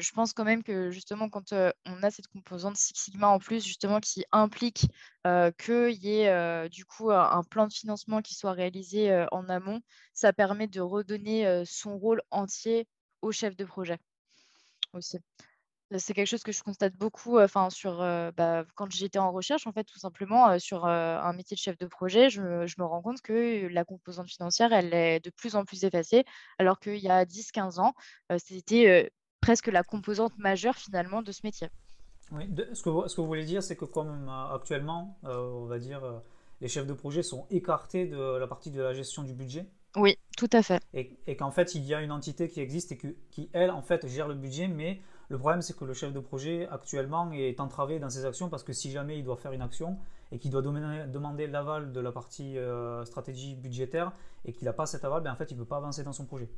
je pense quand même que justement, quand on a cette composante Six Sigma en plus, justement, qui implique qu'il y ait du coup un, plan de financement qui soit réalisé en amont, ça permet de redonner son rôle entier au chef de projet aussi. C'est quelque chose que je constate beaucoup, enfin sur, bah, quand j'étais en recherche en fait tout simplement, sur, un métier de chef de projet, je me je me rends compte que la composante financière, elle est de plus en plus effacée, alors qu'il y a 10-15 ans, c'était, presque la composante majeure finalement de ce métier. Oui, de ce que vous ce que vous voulez dire, c'est que comme, actuellement, on va dire, les chefs de projet sont écartés de la partie de la gestion du budget? Oui, tout à fait. Et et qu'en fait, il y a une entité qui existe et que qui elle, en fait, gère le budget, mais le problème, c'est que le chef de projet, actuellement, est entravé dans ses actions parce que si jamais il doit faire une action et qu'il doit demander l'aval de la partie, heu, stratégie budgétaire et qu'il a pas cet aval, ben, en fait, il peut pas avancer dans son projet.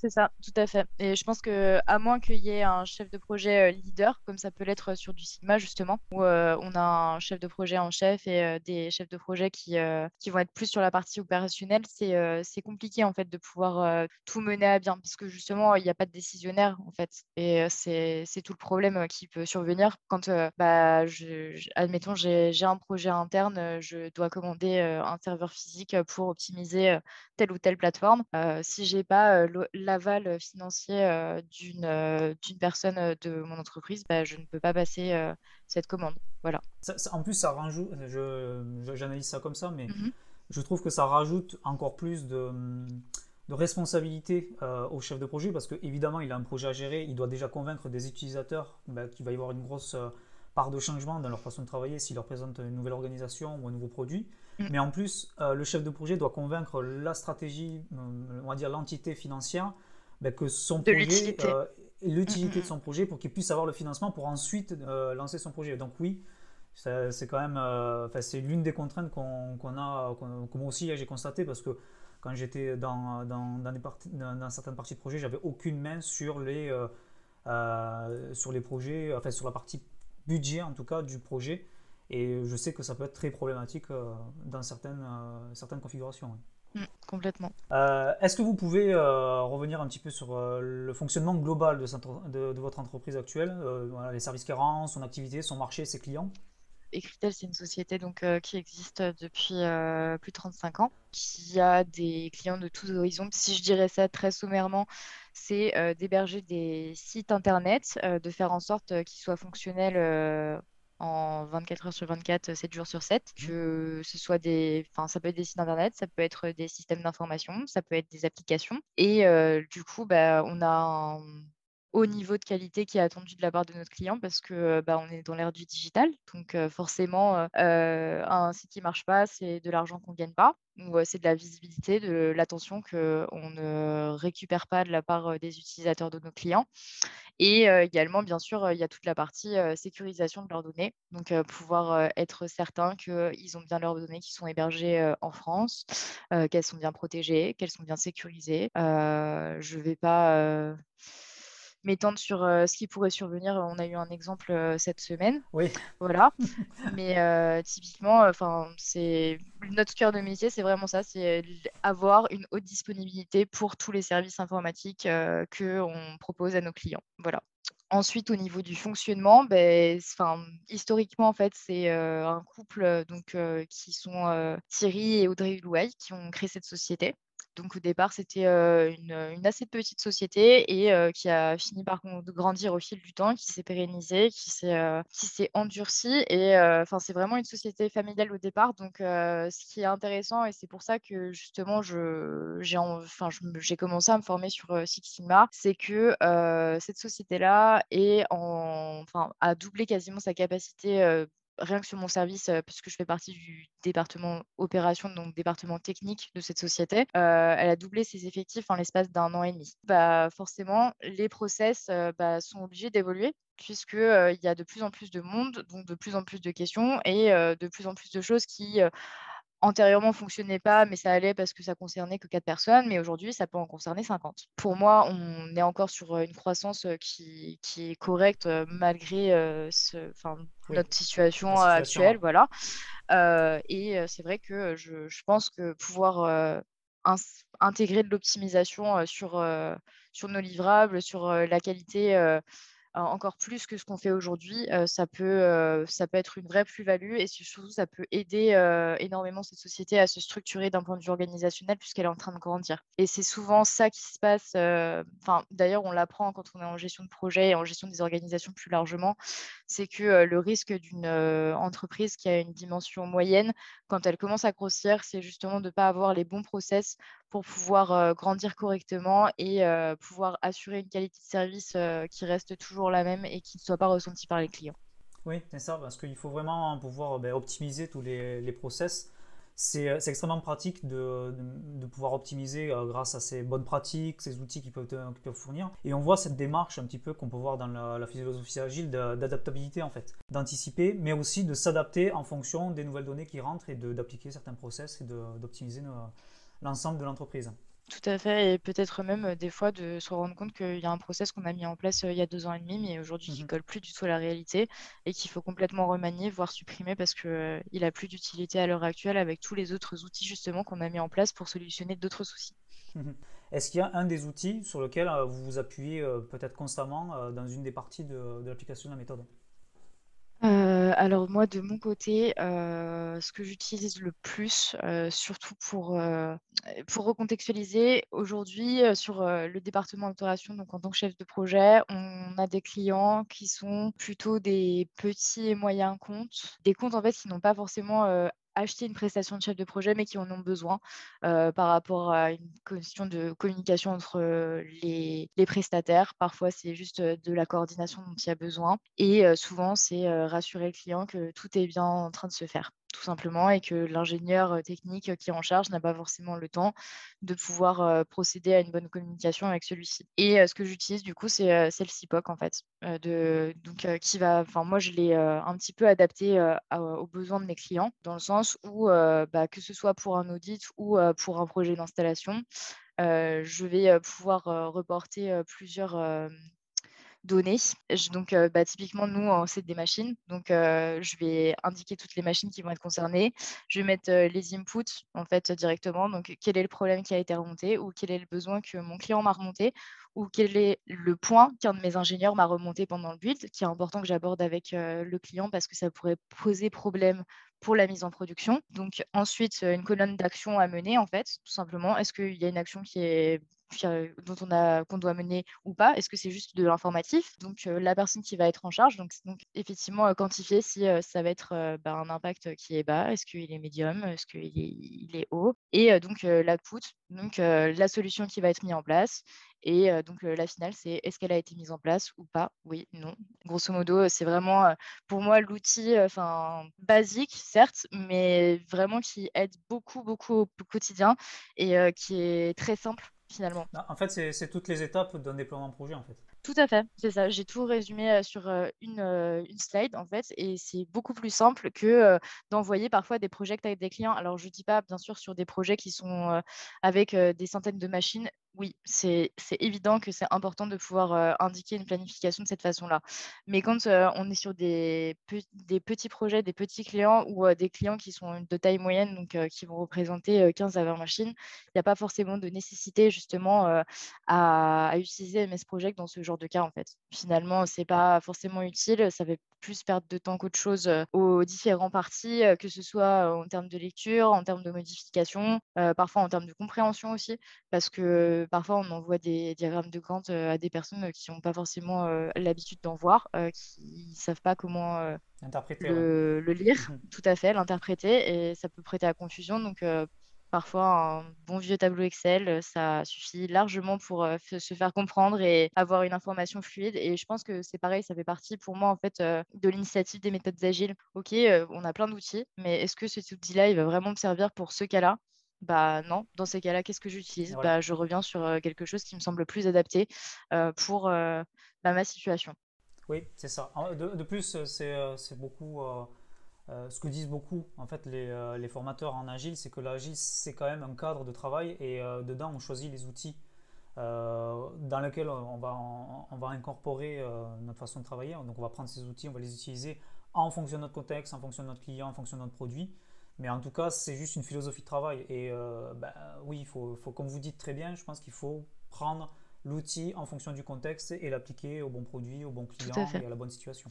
C'est ça, tout à fait et je pense qu'à moins qu'il y ait un chef de projet, heu, leader, comme ça peut l'être sur du Sigma justement, où, heu, on a un chef de projet en chef et heu, des chefs de projet qui, qui vont être plus sur la partie opérationnelle, c'est, compliqué en fait de pouvoir, tout mener à bien parce que justement il y a pas de décisionnaire en fait et c'est tout le problème, qui peut survenir quand, bah, je admettons j'ai un projet interne, je dois commander, un serveur physique, pour optimiser, telle ou telle plateforme. Si j'ai pas, l'aval, financier, heu, d'une, heu, d'une personne, de mon entreprise, bah, je ne peux pas passer, cette commande. Voilà. Ça ça en plus, ça rajoute j'analyse ça comme ça, mais Mmh je trouve que ça rajoute encore plus de, de responsabilité, au chef de projet parce qu'évidemment, il a un projet à gérer, il doit déjà convaincre des utilisateurs, bah, qu'il va y avoir une grosse, part de changement dans leur façon de travailler s'il leur présente une nouvelle organisation ou un nouveau produit. Mmh. Mais en plus, heu, le chef de projet doit convaincre la stratégie, mmh, on va dire l'entité financière, bah, que son De projet, l'utilité. mmh l'utilité de mh. son projet pour qu'il puisse avoir le financement pour ensuite, lancer son projet. Donc oui, c'est quand même, euh, enfin, c'est l'une des contraintes qu'on a, que moi aussi j'ai constaté parce que quand j'étais dans, dans, dans, dans- dans certaines parties de projet, j'avais aucune main sur les, euh, euh, sur les projets, enfin sur la partie budget en tout cas du projet. Et je sais que ça peut être très problématique euh, dans certaines, euh, certaines configurations. Mmh, complètement. Euh, Est-ce que vous pouvez euh, revenir un petit peu sur euh, le fonctionnement global de, cette- de- de votre entreprise actuelle, voilà, les services qu'elle rend, son activité, son marché, ses clients? Écritel, c'est une société donc, qui existe, depuis, plus de 35 ans, qui a des clients de tous horizons. Si je dirais ça très sommairement, c'est, d'héberger des sites internet, de faire en sorte, qu'ils soient fonctionnels, en 24 heures sur 24, 7 jours sur 7. Mhm. Que ce soit des enfin, ça peut être des sites internet, ça peut être des systèmes d'information, ça peut être des applications et heu, du coup, bah, on a un haut niveau de qualité qui est attendu de la part de notre client parce que, bah, on est dans l'ère du digital. Donc, forcément, un site qui marche pas, c'est de l'argent qu'on gagne pas ou, c'est de la visibilité, de l'attention qu'on ne récupère pas de la part, des utilisateurs de nos clients et également, bien sûr, il y a toute la partie, sécurisation de leurs données. Donc, pouvoir, être certain qu'ils ont bien leurs données qui sont hébergées, en France, qu'elles sont bien protégées, qu'elles sont bien sécurisées. Je vais pas, m'étendre sur, heu, ce qui pourrait survenir. On a eu un exemple, heu, cette semaine, Oui, voilà. <laughs> Mais, heu, typiquement, enfin, c'est notre cœur de métier, c'est vraiment ça, c'est avoir une haute disponibilité pour tous les services informatiques, heu, qu'on propose à nos clients. Voilà. Ensuite, au niveau du fonctionnement, enfin, historiquement, en fait, c'est, un couple, donc, qui sont, Thierry et Audrey Louail qui ont créé cette société. Donc au départ, c'était, une, assez petite société et qui a fini par grandir au fil du temps, qui s'est pérennisée, qui s'est, endurcie et c'est vraiment une société familiale au départ. Donc ce qui est intéressant et c'est pour ça que justement j'ai commencé à me former sur, Six Sigma, c'est que, cette société-là a doublé quasiment sa capacité, rien que sur mon service, puisque je fais partie du département opération, donc département technique de cette société, elle a doublé ses effectifs en l'espace d'un an et demi. Bah, forcément, les process, bah, sont obligés d'évoluer puisque, heu, il y a de plus en plus de monde, donc de plus en plus de questions et de plus en plus de choses qui, antérieurement fonctionnaient pas, mais ça allait parce que ça concernait que 4 personnes, mais aujourd'hui, ça peut en concerner 50. Pour moi, on est encore sur, heu, une croissance, heu, qui qui est correcte, heu, malgré, ce oui, notre situation, actuelle, voilà. Et c'est vrai que, je je pense que pouvoir, intégrer de l'optimisation, sur, nos livrables, sur, la qualité, encore plus que ce qu'on fait aujourd'hui, ça peut, ça peut être une vraie plus-value et surtout ça peut aider, énormément cette société à se structurer d'un point de vue organisationnel puisqu'elle est en train de grandir. Et c'est souvent ça qui se passe, d'ailleurs on l'apprend quand on est en gestion de projet et en gestion des organisations plus largement, c'est que, le risque d'une, entreprise qui a une dimension moyenne, quand elle commence à grossir, c'est justement de ne pas avoir les bons process pour pouvoir grandir correctement et pouvoir assurer une qualité de service qui reste toujours la même et qui ne soit pas ressentie par les clients. Oui, c'est ça, parce qu'il faut vraiment pouvoir ben, optimiser tous les, process. C'est extrêmement pratique de, pouvoir optimiser grâce à ces bonnes pratiques, ces outils qui peuvent, fournir. Et on voit cette démarche un petit peu qu'on peut voir dans la, la philosophie agile d'adaptabilité en fait, d'anticiper, mais aussi de s'adapter en fonction des nouvelles données qui rentrent et d'appliquer certains process et d'optimiser l'ensemble de l'entreprise. Tout à fait, et peut-être même euh, des fois de se rendre compte qu'il y a un process qu'on a mis en place euh, il y a deux ans et demi, mais aujourd'hui qui ne mmh colle plus du tout à la réalité et qu'il faut complètement remanier, voire supprimer parce qu'il euh, n'a plus d'utilité à l'heure actuelle avec tous les autres outils justement qu'on a mis en place pour solutionner d'autres soucis. Mmh Est-ce qu'il y a un des outils sur lequel vous vous appuyez peut-être constamment dans une des parties de l'application de la méthode? Alors moi, de mon côté, ce que j'utilise le plus, surtout pour, recontextualiser, aujourd'hui, sur, le département d'opération, donc en tant que chef de projet, on a des clients qui sont plutôt des petits et moyens comptes, des comptes en fait qui n'ont pas forcément, acheter une prestation de chef de projet, mais qui en ont besoin par rapport à une question de communication entre les, prestataires. Parfois, c'est juste de la coordination dont il y a besoin. Et souvent, c'est rassurer le client que tout est bien en train de se faire tout simplement, et que l'ingénieur technique qui est en charge n'a pas forcément le temps de pouvoir procéder à une bonne communication avec celui-ci. Et ce que j'utilise du coup, c'est le CIPOC en fait, de, donc qui va, enfin moi je l'ai un petit peu adapté aux besoins de mes clients, dans le sens où bah, que ce soit pour un audit ou pour un projet d'installation, je vais pouvoir reporter plusieurs données. donc, bah, typiquement, nous, c'est des machines. Donc, je vais indiquer toutes les machines qui vont être concernées. Je vais mettre les inputs, en fait, directement. Donc, quel est le problème qui a été remonté ou quel est le besoin que mon client m'a remonté ou quel est le point qu'un de mes ingénieurs m'a remonté pendant le build, qui est important que j'aborde avec le client parce que ça pourrait poser problème pour la mise en production. Donc ensuite, une colonne d'action à mener, en fait, tout simplement. Est-ce qu'il y a une action qui est dont on qu'on doit mener ou pas. Est-ce que c'est juste de l'informatif? Donc la personne qui va être en charge, donc, donc effectivement quantifier si ça va être bah, un impact qui est bas, est-ce qu'il est médium, est-ce qu'il est, il est haut, et donc l'output, donc la solution qui va être mise en place. Et donc la finale, c'est est-ce qu'elle a été mise en place ou pas? Oui, non. Grosso modo, c'est vraiment pour moi l'outil enfin basique, certes, mais vraiment qui aide beaucoup, beaucoup au quotidien et qui est très simple finalement. En fait, c'est toutes les étapes d'un déploiement projet, en fait. Tout à fait, c'est ça. J'ai tout résumé sur une, une, slide, en fait, et c'est beaucoup plus simple que d'envoyer parfois des projets avec des clients. Alors, je ne dis pas, bien sûr, sur des projets qui sont avec des centaines de machines, oui, c'est évident que c'est important de pouvoir indiquer une planification de cette façon-là. Mais quand on est sur des, petits projets, des petits clients ou des clients qui sont de taille moyenne, donc qui vont représenter 15 à 20 machines, il n'y a pas forcément de nécessité justement à, utiliser MS Project dans ce genre de cas en fait. Finalement, ce n'est pas forcément utile, ça plus perdre de temps qu'autre chose aux différents parties, que ce soit en termes de lecture, en termes de modification, parfois en termes de compréhension aussi, parce que parfois on envoie des diagrammes de Gantt à des personnes qui n'ont pas forcément l'habitude d'en voir, qui ne savent pas comment le, le, lire, mmh tout à fait, l'interpréter, et ça peut prêter à confusion. Donc Parfois, un bon vieux tableau Excel, ça suffit largement pour se faire comprendre et avoir une information fluide. Et je pense que c'est pareil, ça fait partie pour moi en fait de l'initiative des méthodes agiles. Ok, on a plein d'outils, mais est-ce que cet outil-là, il va vraiment me servir pour ce cas-là? Bah non, dans ces cas-là, qu'est-ce que j'utilise? Bah, Je reviens sur quelque chose qui me semble plus adapté pour bah, ma situation. Oui, c'est ça. De, plus, c'est beaucoup euh, ce que disent beaucoup en fait les, euh, les formateurs en agile, c'est que l'agile c'est quand même un cadre de travail et euh, dedans on choisit les outils dans lesquels on va, on, va incorporer notre façon de travailler. Donc on va prendre ces outils, on va les utiliser en fonction de notre contexte, en fonction de notre client, en fonction de notre produit. Mais en tout cas, c'est juste une philosophie de travail. Et ben, oui, il faut, faut, comme vous dites très bien, je pense qu'il faut prendre l'outil en fonction du contexte et l'appliquer au bon produit, au bon client et à la bonne situation.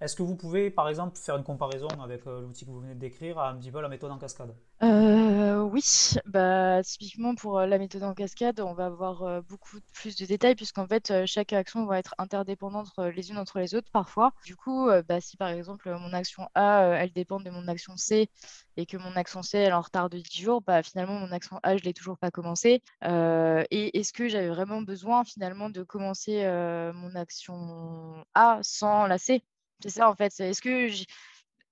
Est-ce que vous pouvez, par exemple, faire une comparaison avec euh, l'outil que vous venez de décrire à un petit peu la méthode en cascade? Euh, Oui, bah, typiquement pour euh, la méthode en cascade, on va avoir beaucoup plus de détails puisqu'en fait, chaque action va être interdépendante les unes entre les autres parfois. Du coup, bah, si par exemple mon action A, elle dépend de mon action C et que mon action C elle est en retard de 10 jours, bah, finalement mon action A, je ne l'ai toujours pas commencé. et est-ce que j'avais vraiment besoin finalement de commencer mon action A sans la C? C'est ça en fait. Est-ce que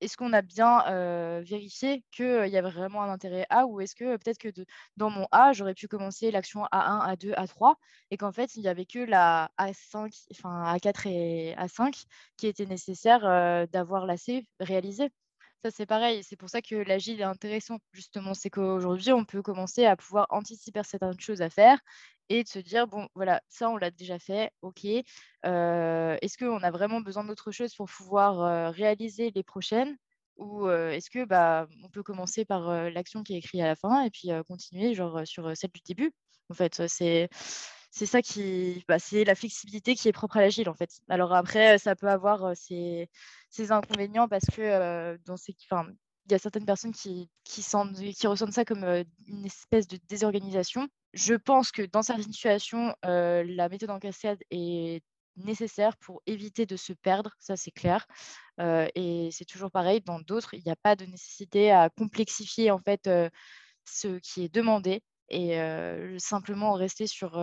est-ce qu'on a bien vérifié qu'il y avait vraiment un intérêt A ou est-ce que peut-être que dans mon A, j'aurais pu commencer l'action A1, A2, A3 et qu'en fait, il n'y avait que la A5, enfin A4 et A5 qui étaient nécessaires d'avoir la C réalisée. Ça, c'est pareil. C'est pour ça que l'agile est intéressant, justement. C'est qu'aujourd'hui, on peut commencer à pouvoir anticiper certaines choses à faire et de se dire, bon, voilà, ça, on l'a déjà fait, ok. est-ce qu'on a vraiment besoin d'autre chose pour pouvoir réaliser les prochaines? Ou est-ce que bah, on peut commencer par l'action qui est écrite à la fin et puis continuer genre sur celle du début? En fait, c'est c'est ça qui, bah, c'est la flexibilité qui est propre à l'agile en fait. Alors après, ça peut avoir ses, inconvénients parce que dans ces, il y a certaines personnes qui, ressentent ça comme une espèce de désorganisation. Je pense que dans certaines situations, la méthode en cascade est nécessaire pour éviter de se perdre, ça c'est clair. et c'est toujours pareil, dans d'autres, il n'y a pas de nécessité à complexifier en fait ce qui est demandé et simplement rester sur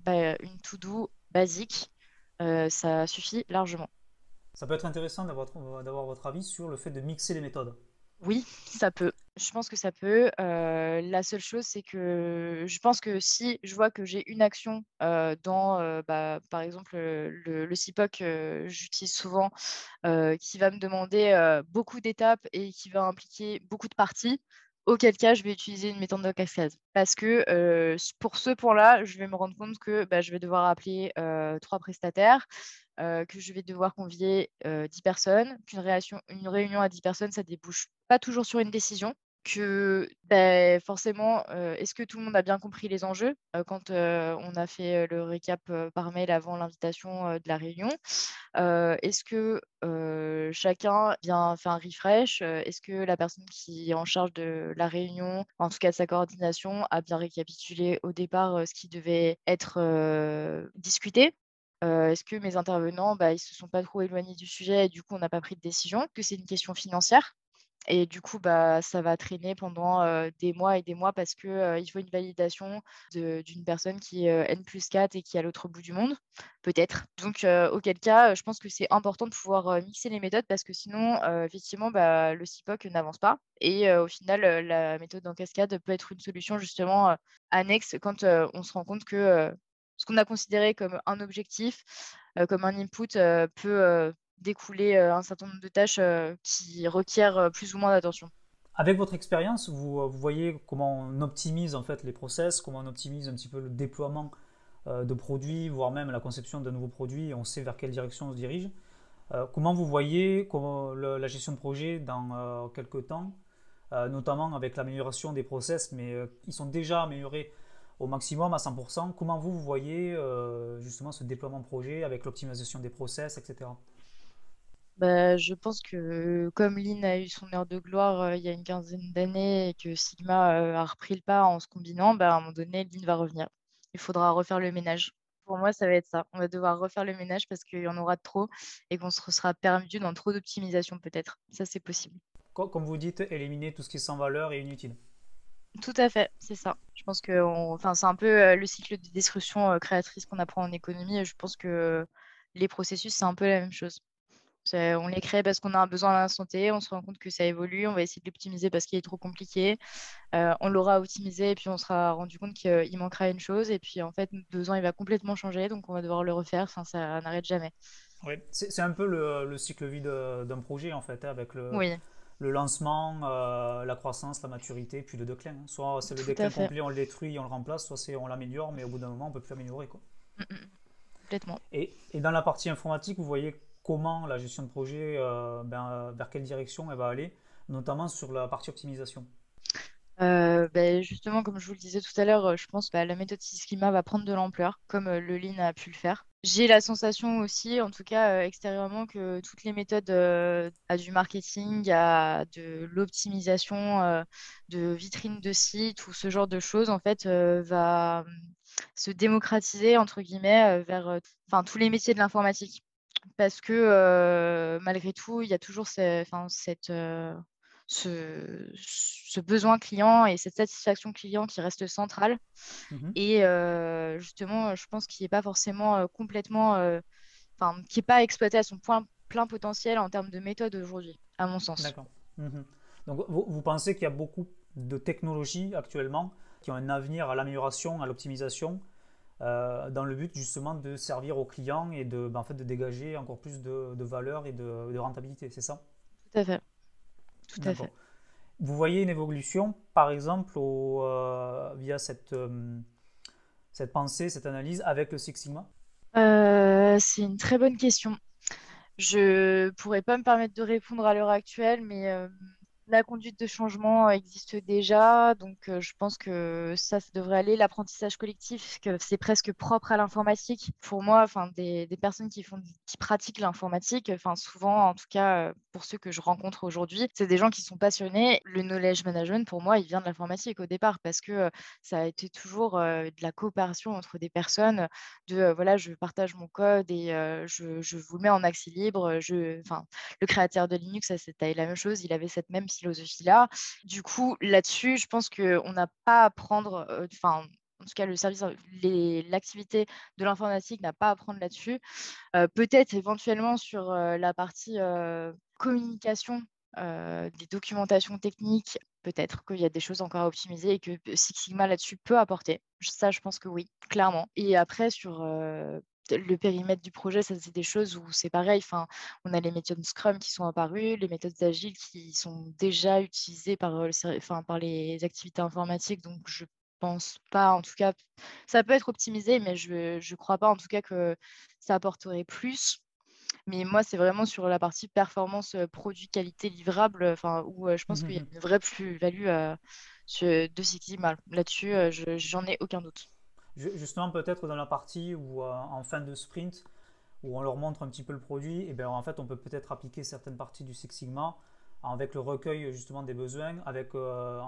bah, une to-do basique, ça suffit largement. Ça peut être intéressant d'avoir votre avis sur le fait de mixer les méthodes. Oui, ça peut. Je pense que ça peut. la seule chose, c'est que je pense que si je vois que j'ai une action dans, bah, par exemple, le, le CIPOC, j'utilise souvent, qui va me demander beaucoup d'étapes et qui va impliquer beaucoup de parties, auquel cas je vais utiliser une méthode de cascade. Parce que pour ce point-là, je vais me rendre compte que bah, je vais devoir appeler trois prestataires, que je vais devoir convier 10 personnes, qu'une une réunion à 10 personnes, ça débouche pas toujours sur une décision que ben, forcément, est-ce que tout le monde a bien compris les enjeux quand on a fait le récap par mail avant l'invitation de la réunion? Est-ce que chacun vient faire un refresh Est-ce que la personne qui est en charge de la réunion, en tout cas de sa coordination, a bien récapitulé au départ ce qui devait être discuté? Est-ce que mes intervenants, bah, ils se sont pas trop éloignés du sujet et du coup on n'a pas pris de décision? Que c'est une question financière? Et du coup, bah, ça va traîner pendant des mois et des mois parce qu'il il faut une validation d'une personne qui est N plus 4 et qui est à l'autre bout du monde, peut-être. Donc, auquel cas, je pense que c'est important de pouvoir mixer les méthodes parce que sinon, effectivement, bah, le CIPOC n'avance pas. Et au final, la méthode en cascade peut être une solution justement annexe quand on se rend compte que ce qu'on a considéré comme un objectif, comme un input, peut découler un certain nombre de tâches qui requièrent plus ou moins d'attention. Avec votre expérience, vous, voyez comment on optimise en fait les process, comment on optimise un petit peu le déploiement de produits, voire même la conception d'un nouveau produit, et on sait vers quelle direction on se dirige. comment vous voyez la gestion de projet dans quelques temps, notamment avec l'amélioration des process, mais ils sont déjà améliorés au maximum à 100%. Comment vous, vous voyez justement ce déploiement de projet avec l'optimisation des process, etc. Bah, je pense que comme Lean a eu son heure de gloire euh, il y a une quinzaine d'années et que Sigma euh, a repris le pas en se combinant, bah, à un moment donné, Lean va revenir. Il faudra refaire le ménage. Pour moi, ça va être ça. On va devoir refaire le ménage parce qu'il y en aura trop et qu'on se sera perdu dans trop d'optimisation peut-être. Ça, c'est possible. Comme vous dites, éliminer tout ce qui est sans valeur et inutile. Tout à fait, c'est ça. Je pense que enfin, c'est un peu euh, le cycle de destruction créatrice qu'on apprend en économie et je pense que les processus, c'est un peu la même chose. On les crée parce qu'on a un besoin à l'instant T, on se rend compte que ça évolue, on va essayer de l'optimiser parce qu'il est trop compliqué. Euh, on l'aura optimisé et puis on sera rendu compte qu'il manquera une chose et puis en fait notre besoin il va complètement changer donc on va devoir le refaire, enfin, ça n'arrête jamais. Oui, c'est un peu le, cycle vie d'un projet en fait, hein, avec le, le lancement, euh, la croissance, la maturité, puis le déclin. Hein. Soit c'est le déclin complet, on le détruit, on le remplace, soit on l'améliore, mais au bout d'un moment on ne peut plus améliorer. Quoi. Mm, mm, complètement. Et, et, dans la partie informatique, vous voyez comment la gestion de projet, euh, ben, vers quelle direction elle va aller, notamment sur la partie optimisation Bah, justement, comme je vous le disais tout à l'heure, je pense que bah, la méthode Six Sigma va prendre de l'ampleur, comme le Lean a pu le faire. J'ai la sensation aussi, en tout cas extérieurement, que toutes les méthodes à du marketing, à de l'optimisation de vitrines de sites ou ce genre de choses, en fait, va se démocratiser, entre guillemets, vers tous les métiers de l'informatique. Parce que malgré tout, il y a toujours cette, ce, besoin client et cette satisfaction client qui reste centrale. Mmh et justement, je pense qu'il n'est pas forcément complètement, enfin, qui n'est pas exploité à son point, plein potentiel en termes de méthode aujourd'hui, à mon sens. D'accord. Mmh Donc, vous, vous pensez qu'il y a beaucoup de technologies actuellement qui ont un avenir à l'amélioration, à l'optimisation, euh, dans le but justement de servir aux clients et de, ben, en fait, de dégager encore plus de, de valeur et de, de rentabilité, c'est ça? Tout à fait. Tout à fait. Vous voyez une évolution, par exemple, au, euh, via cette, euh, cette pensée, cette analyse avec le Six Sigma? C'est une très bonne question. Je pourrais pas me permettre de répondre à l'heure actuelle, mais la conduite de changement existe déjà, donc je pense que ça, ça devrait aller. L'apprentissage collectif, que c'est presque propre à l'informatique. Pour moi, enfin, des, personnes qui font, qui pratiquent l'informatique, enfin, souvent, en tout cas, pour ceux que je rencontre aujourd'hui, c'est des gens qui sont passionnés. Le knowledge management, pour moi, il vient de l'informatique au départ parce que ça a été toujours de la coopération entre des personnes. De voilà, je partage mon code et je, je, vous mets en accès libre. Je, enfin, le créateur de Linux, c'était la même chose. Il avait cette même philosophie-là. Du coup, là-dessus, je pense qu'on n'a pas à prendre, enfin, en tout cas, le service, l'activité de l'informatique n'a pas à prendre là-dessus. Peut-être éventuellement sur la partie communication, des documentations techniques, peut-être qu'il y a des choses encore à optimiser et que Six Sigma là-dessus peut apporter. Ça, je pense que oui, clairement. Et après, sur le périmètre du projet, ça c'est des choses où c'est pareil. Enfin, on a les méthodes Scrum qui sont apparues, les méthodes agiles qui sont déjà utilisées par, enfin, par les activités informatiques. Donc, je pense pas, en tout cas, ça peut être optimisé, mais je ne crois pas en tout cas que ça apporterait plus. Mais moi, c'est vraiment sur la partie performance, produit, qualité, livrable, enfin, où je pense mmh qu'il y a une vraie plus-value de Six Sigma. Là-dessus, j'en ai aucun doute. Justement, peut-être dans la partie où, euh, en fin de sprint, où on leur montre un petit peu le produit, et bien en fait, on peut peut-être appliquer certaines parties du Six Sigma avec le recueil justement des besoins, avec euh,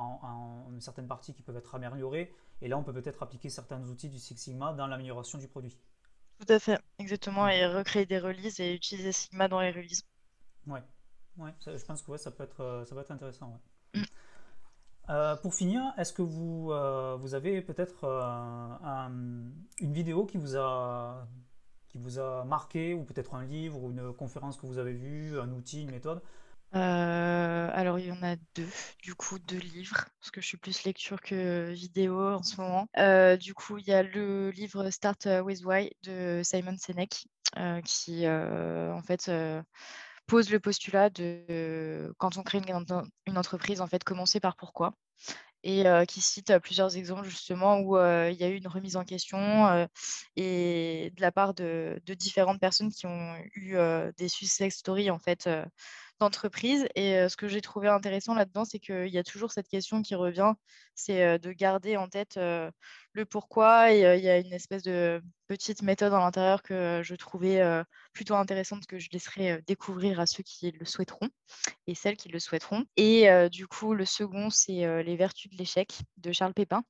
certaines parties qui peuvent être améliorées. Et là, on peut peut-être appliquer certains outils du Six Sigma dans l'amélioration du produit. Tout à fait, exactement, et recréer des releases et utiliser Sigma dans les releases. Ouais, ouais je pense que ouais, ça, peut être, euh, ça peut être intéressant. Ouais. Euh, pour finir, est-ce que vous, euh, vous avez peut-être euh, une vidéo qui vous, a, qui vous a marqué, ou peut-être un livre, ou une conférence que vous avez vue, un outil, une méthode? Alors, il y en a deux, du coup, deux livres, parce que je suis plus lecture que vidéo en ce moment. du coup, il y a le livre Start with Why de Simon Sinek, qui, en fait, pose le postulat de quand on crée une, entreprise, en fait, commencer par pourquoi. Et qui cite plusieurs exemples justement où il y a eu une remise en question et de la part de, de, différentes personnes qui ont eu des success stories en fait d'entreprise. Et ce que j'ai trouvé intéressant là-dedans, c'est qu'il y a toujours cette question qui revient, c'est de garder en tête le pourquoi. Et il y a une espèce de petite méthode à l'intérieur que je trouvais plutôt intéressante, que je laisserai découvrir à ceux qui le souhaiteront et celles qui le souhaiteront. Et du coup, le second, c'est Les vertus de l'échec de Charles Pépin.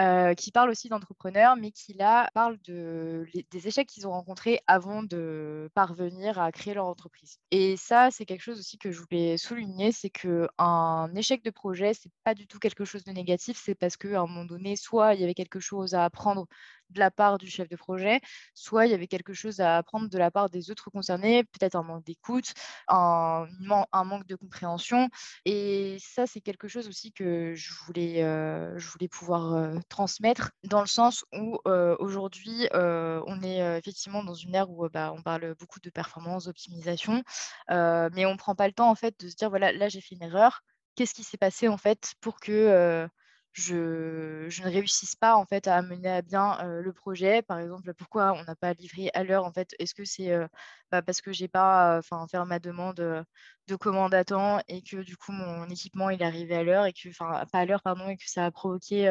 Euh, qui parle aussi d'entrepreneurs, mais qui là parle de, des échecs qu'ils ont rencontrés avant de parvenir à créer leur entreprise. Et ça, c'est quelque chose aussi que je voulais souligner, c'est qu'un échec de projet, c'est pas du tout quelque chose de négatif, c'est parce qu'à un moment donné, soit il y avait quelque chose à apprendre de la part du chef de projet, soit il y avait quelque chose à apprendre de la part des autres concernés, peut-être un manque d'écoute, un, manque de compréhension. Et ça, c'est quelque chose aussi que je voulais, euh, je voulais pouvoir euh, transmettre dans le sens où euh, aujourd'hui, on est effectivement dans une ère où bah, on parle beaucoup de performance, d'optimisation, mais on ne prend pas le temps en fait de se dire, voilà, là j'ai fait une erreur, qu'est-ce qui s'est passé en fait pour que je, ne réussisse pas en fait à mener à bien le projet. Par exemple, pourquoi on n'a pas livré à l'heure en fait Est-ce que c'est bah, parce que j'ai pas enfin faire ma demande de commandes à temps et que du coup mon équipement il arrivé à l'heure et que enfin pas à l'heure pardon et que ça a provoqué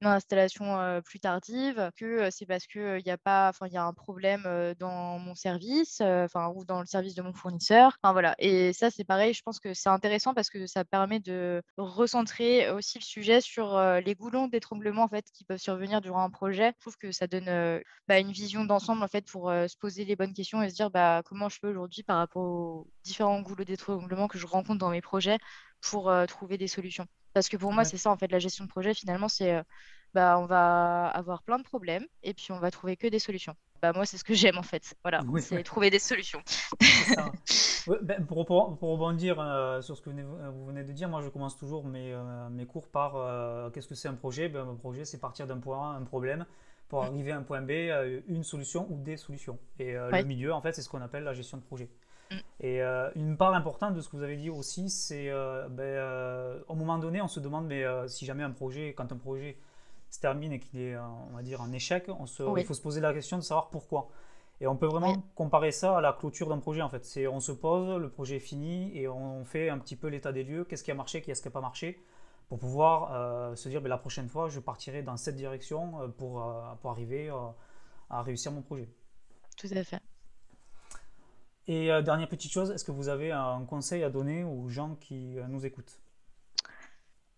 une installation plus tardive que c'est parce que il y a pas enfin il y a un problème dans mon service enfin ou dans le service de mon fournisseur enfin voilà. Et ça c'est pareil je pense que c'est intéressant parce que ça permet de recentrer aussi le sujet sur les goulons d'étranglement en fait qui peuvent survenir durant un projet. Je trouve que ça donne bah, une vision d'ensemble en fait pour se poser les bonnes questions et se dire bah comment je peux aujourd'hui par rapport aux différents goulots d'étranglement que je rencontre dans mes projets pour euh, trouver des solutions. Parce que pour moi, c'est ça, en fait, la gestion de projet, finalement, c'est euh, bah, on va avoir plein de problèmes et puis on va trouver que des solutions. Bah, moi, c'est ce que <laughs> j'aime, en fait. Voilà, c'est trouver des solutions. <laughs> Ben, pour, pour, rebondir euh, sur ce que vous venez de dire, moi, je commence toujours mes, mes cours par qu'est-ce que c'est un projet? Ben, Un projet, c'est partir d'un point A, un problème, pour arriver à un point B, une solution ou des solutions. Et le milieu, en fait, c'est ce qu'on appelle la gestion de projet. Mm. Et euh, une part importante de ce que vous avez dit aussi, c'est euh, ben, euh, au moment donné, on se demande mais si jamais un projet, quand un projet se termine et qu'il est, on va dire, un échec, on se, il faut se poser la question de savoir pourquoi. Et on peut vraiment comparer ça à la clôture d'un projet en fait. C'est on se pose, le projet est fini et on fait un petit peu l'état des lieux, qu'est-ce qui a marché, qu'est-ce qui n'a pas marché, pour pouvoir se dire ben, la prochaine fois je partirai dans cette direction pour, pour arriver à réussir mon projet. Tout à fait. Et euh, dernière petite chose, est-ce que vous avez un conseil à donner aux gens qui euh, nous écoutent?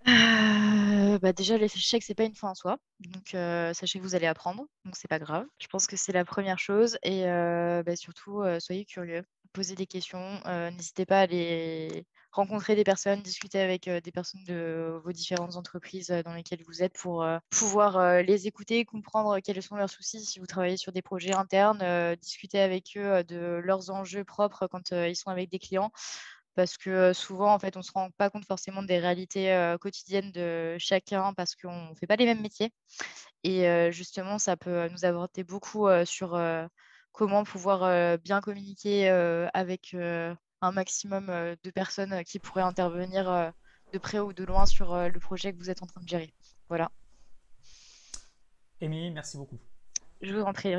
Euh, bah déjà, l'échec, c'est pas une fin en soi. Donc, sachez que vous allez apprendre. Donc, c'est pas grave. Je pense que c'est la première chose. Et bah, surtout, soyez curieux. Posez des questions. N'hésitez pas à les, rencontrer des personnes, discuter avec des personnes de vos différentes entreprises dans lesquelles vous êtes pour pouvoir les écouter, comprendre quels sont leurs soucis si vous travaillez sur des projets internes, discuter avec eux de leurs enjeux propres quand ils sont avec des clients parce que souvent, en fait, on ne se rend pas compte forcément des réalités quotidiennes de chacun parce qu'on ne fait pas les mêmes métiers. Et justement, ça peut nous apporter beaucoup sur comment pouvoir euh, bien communiquer euh, avec euh, un maximum de personnes qui pourraient intervenir de près ou de loin sur le projet que vous êtes en train de gérer. Voilà. Émilie, merci beaucoup. Je vous en prie,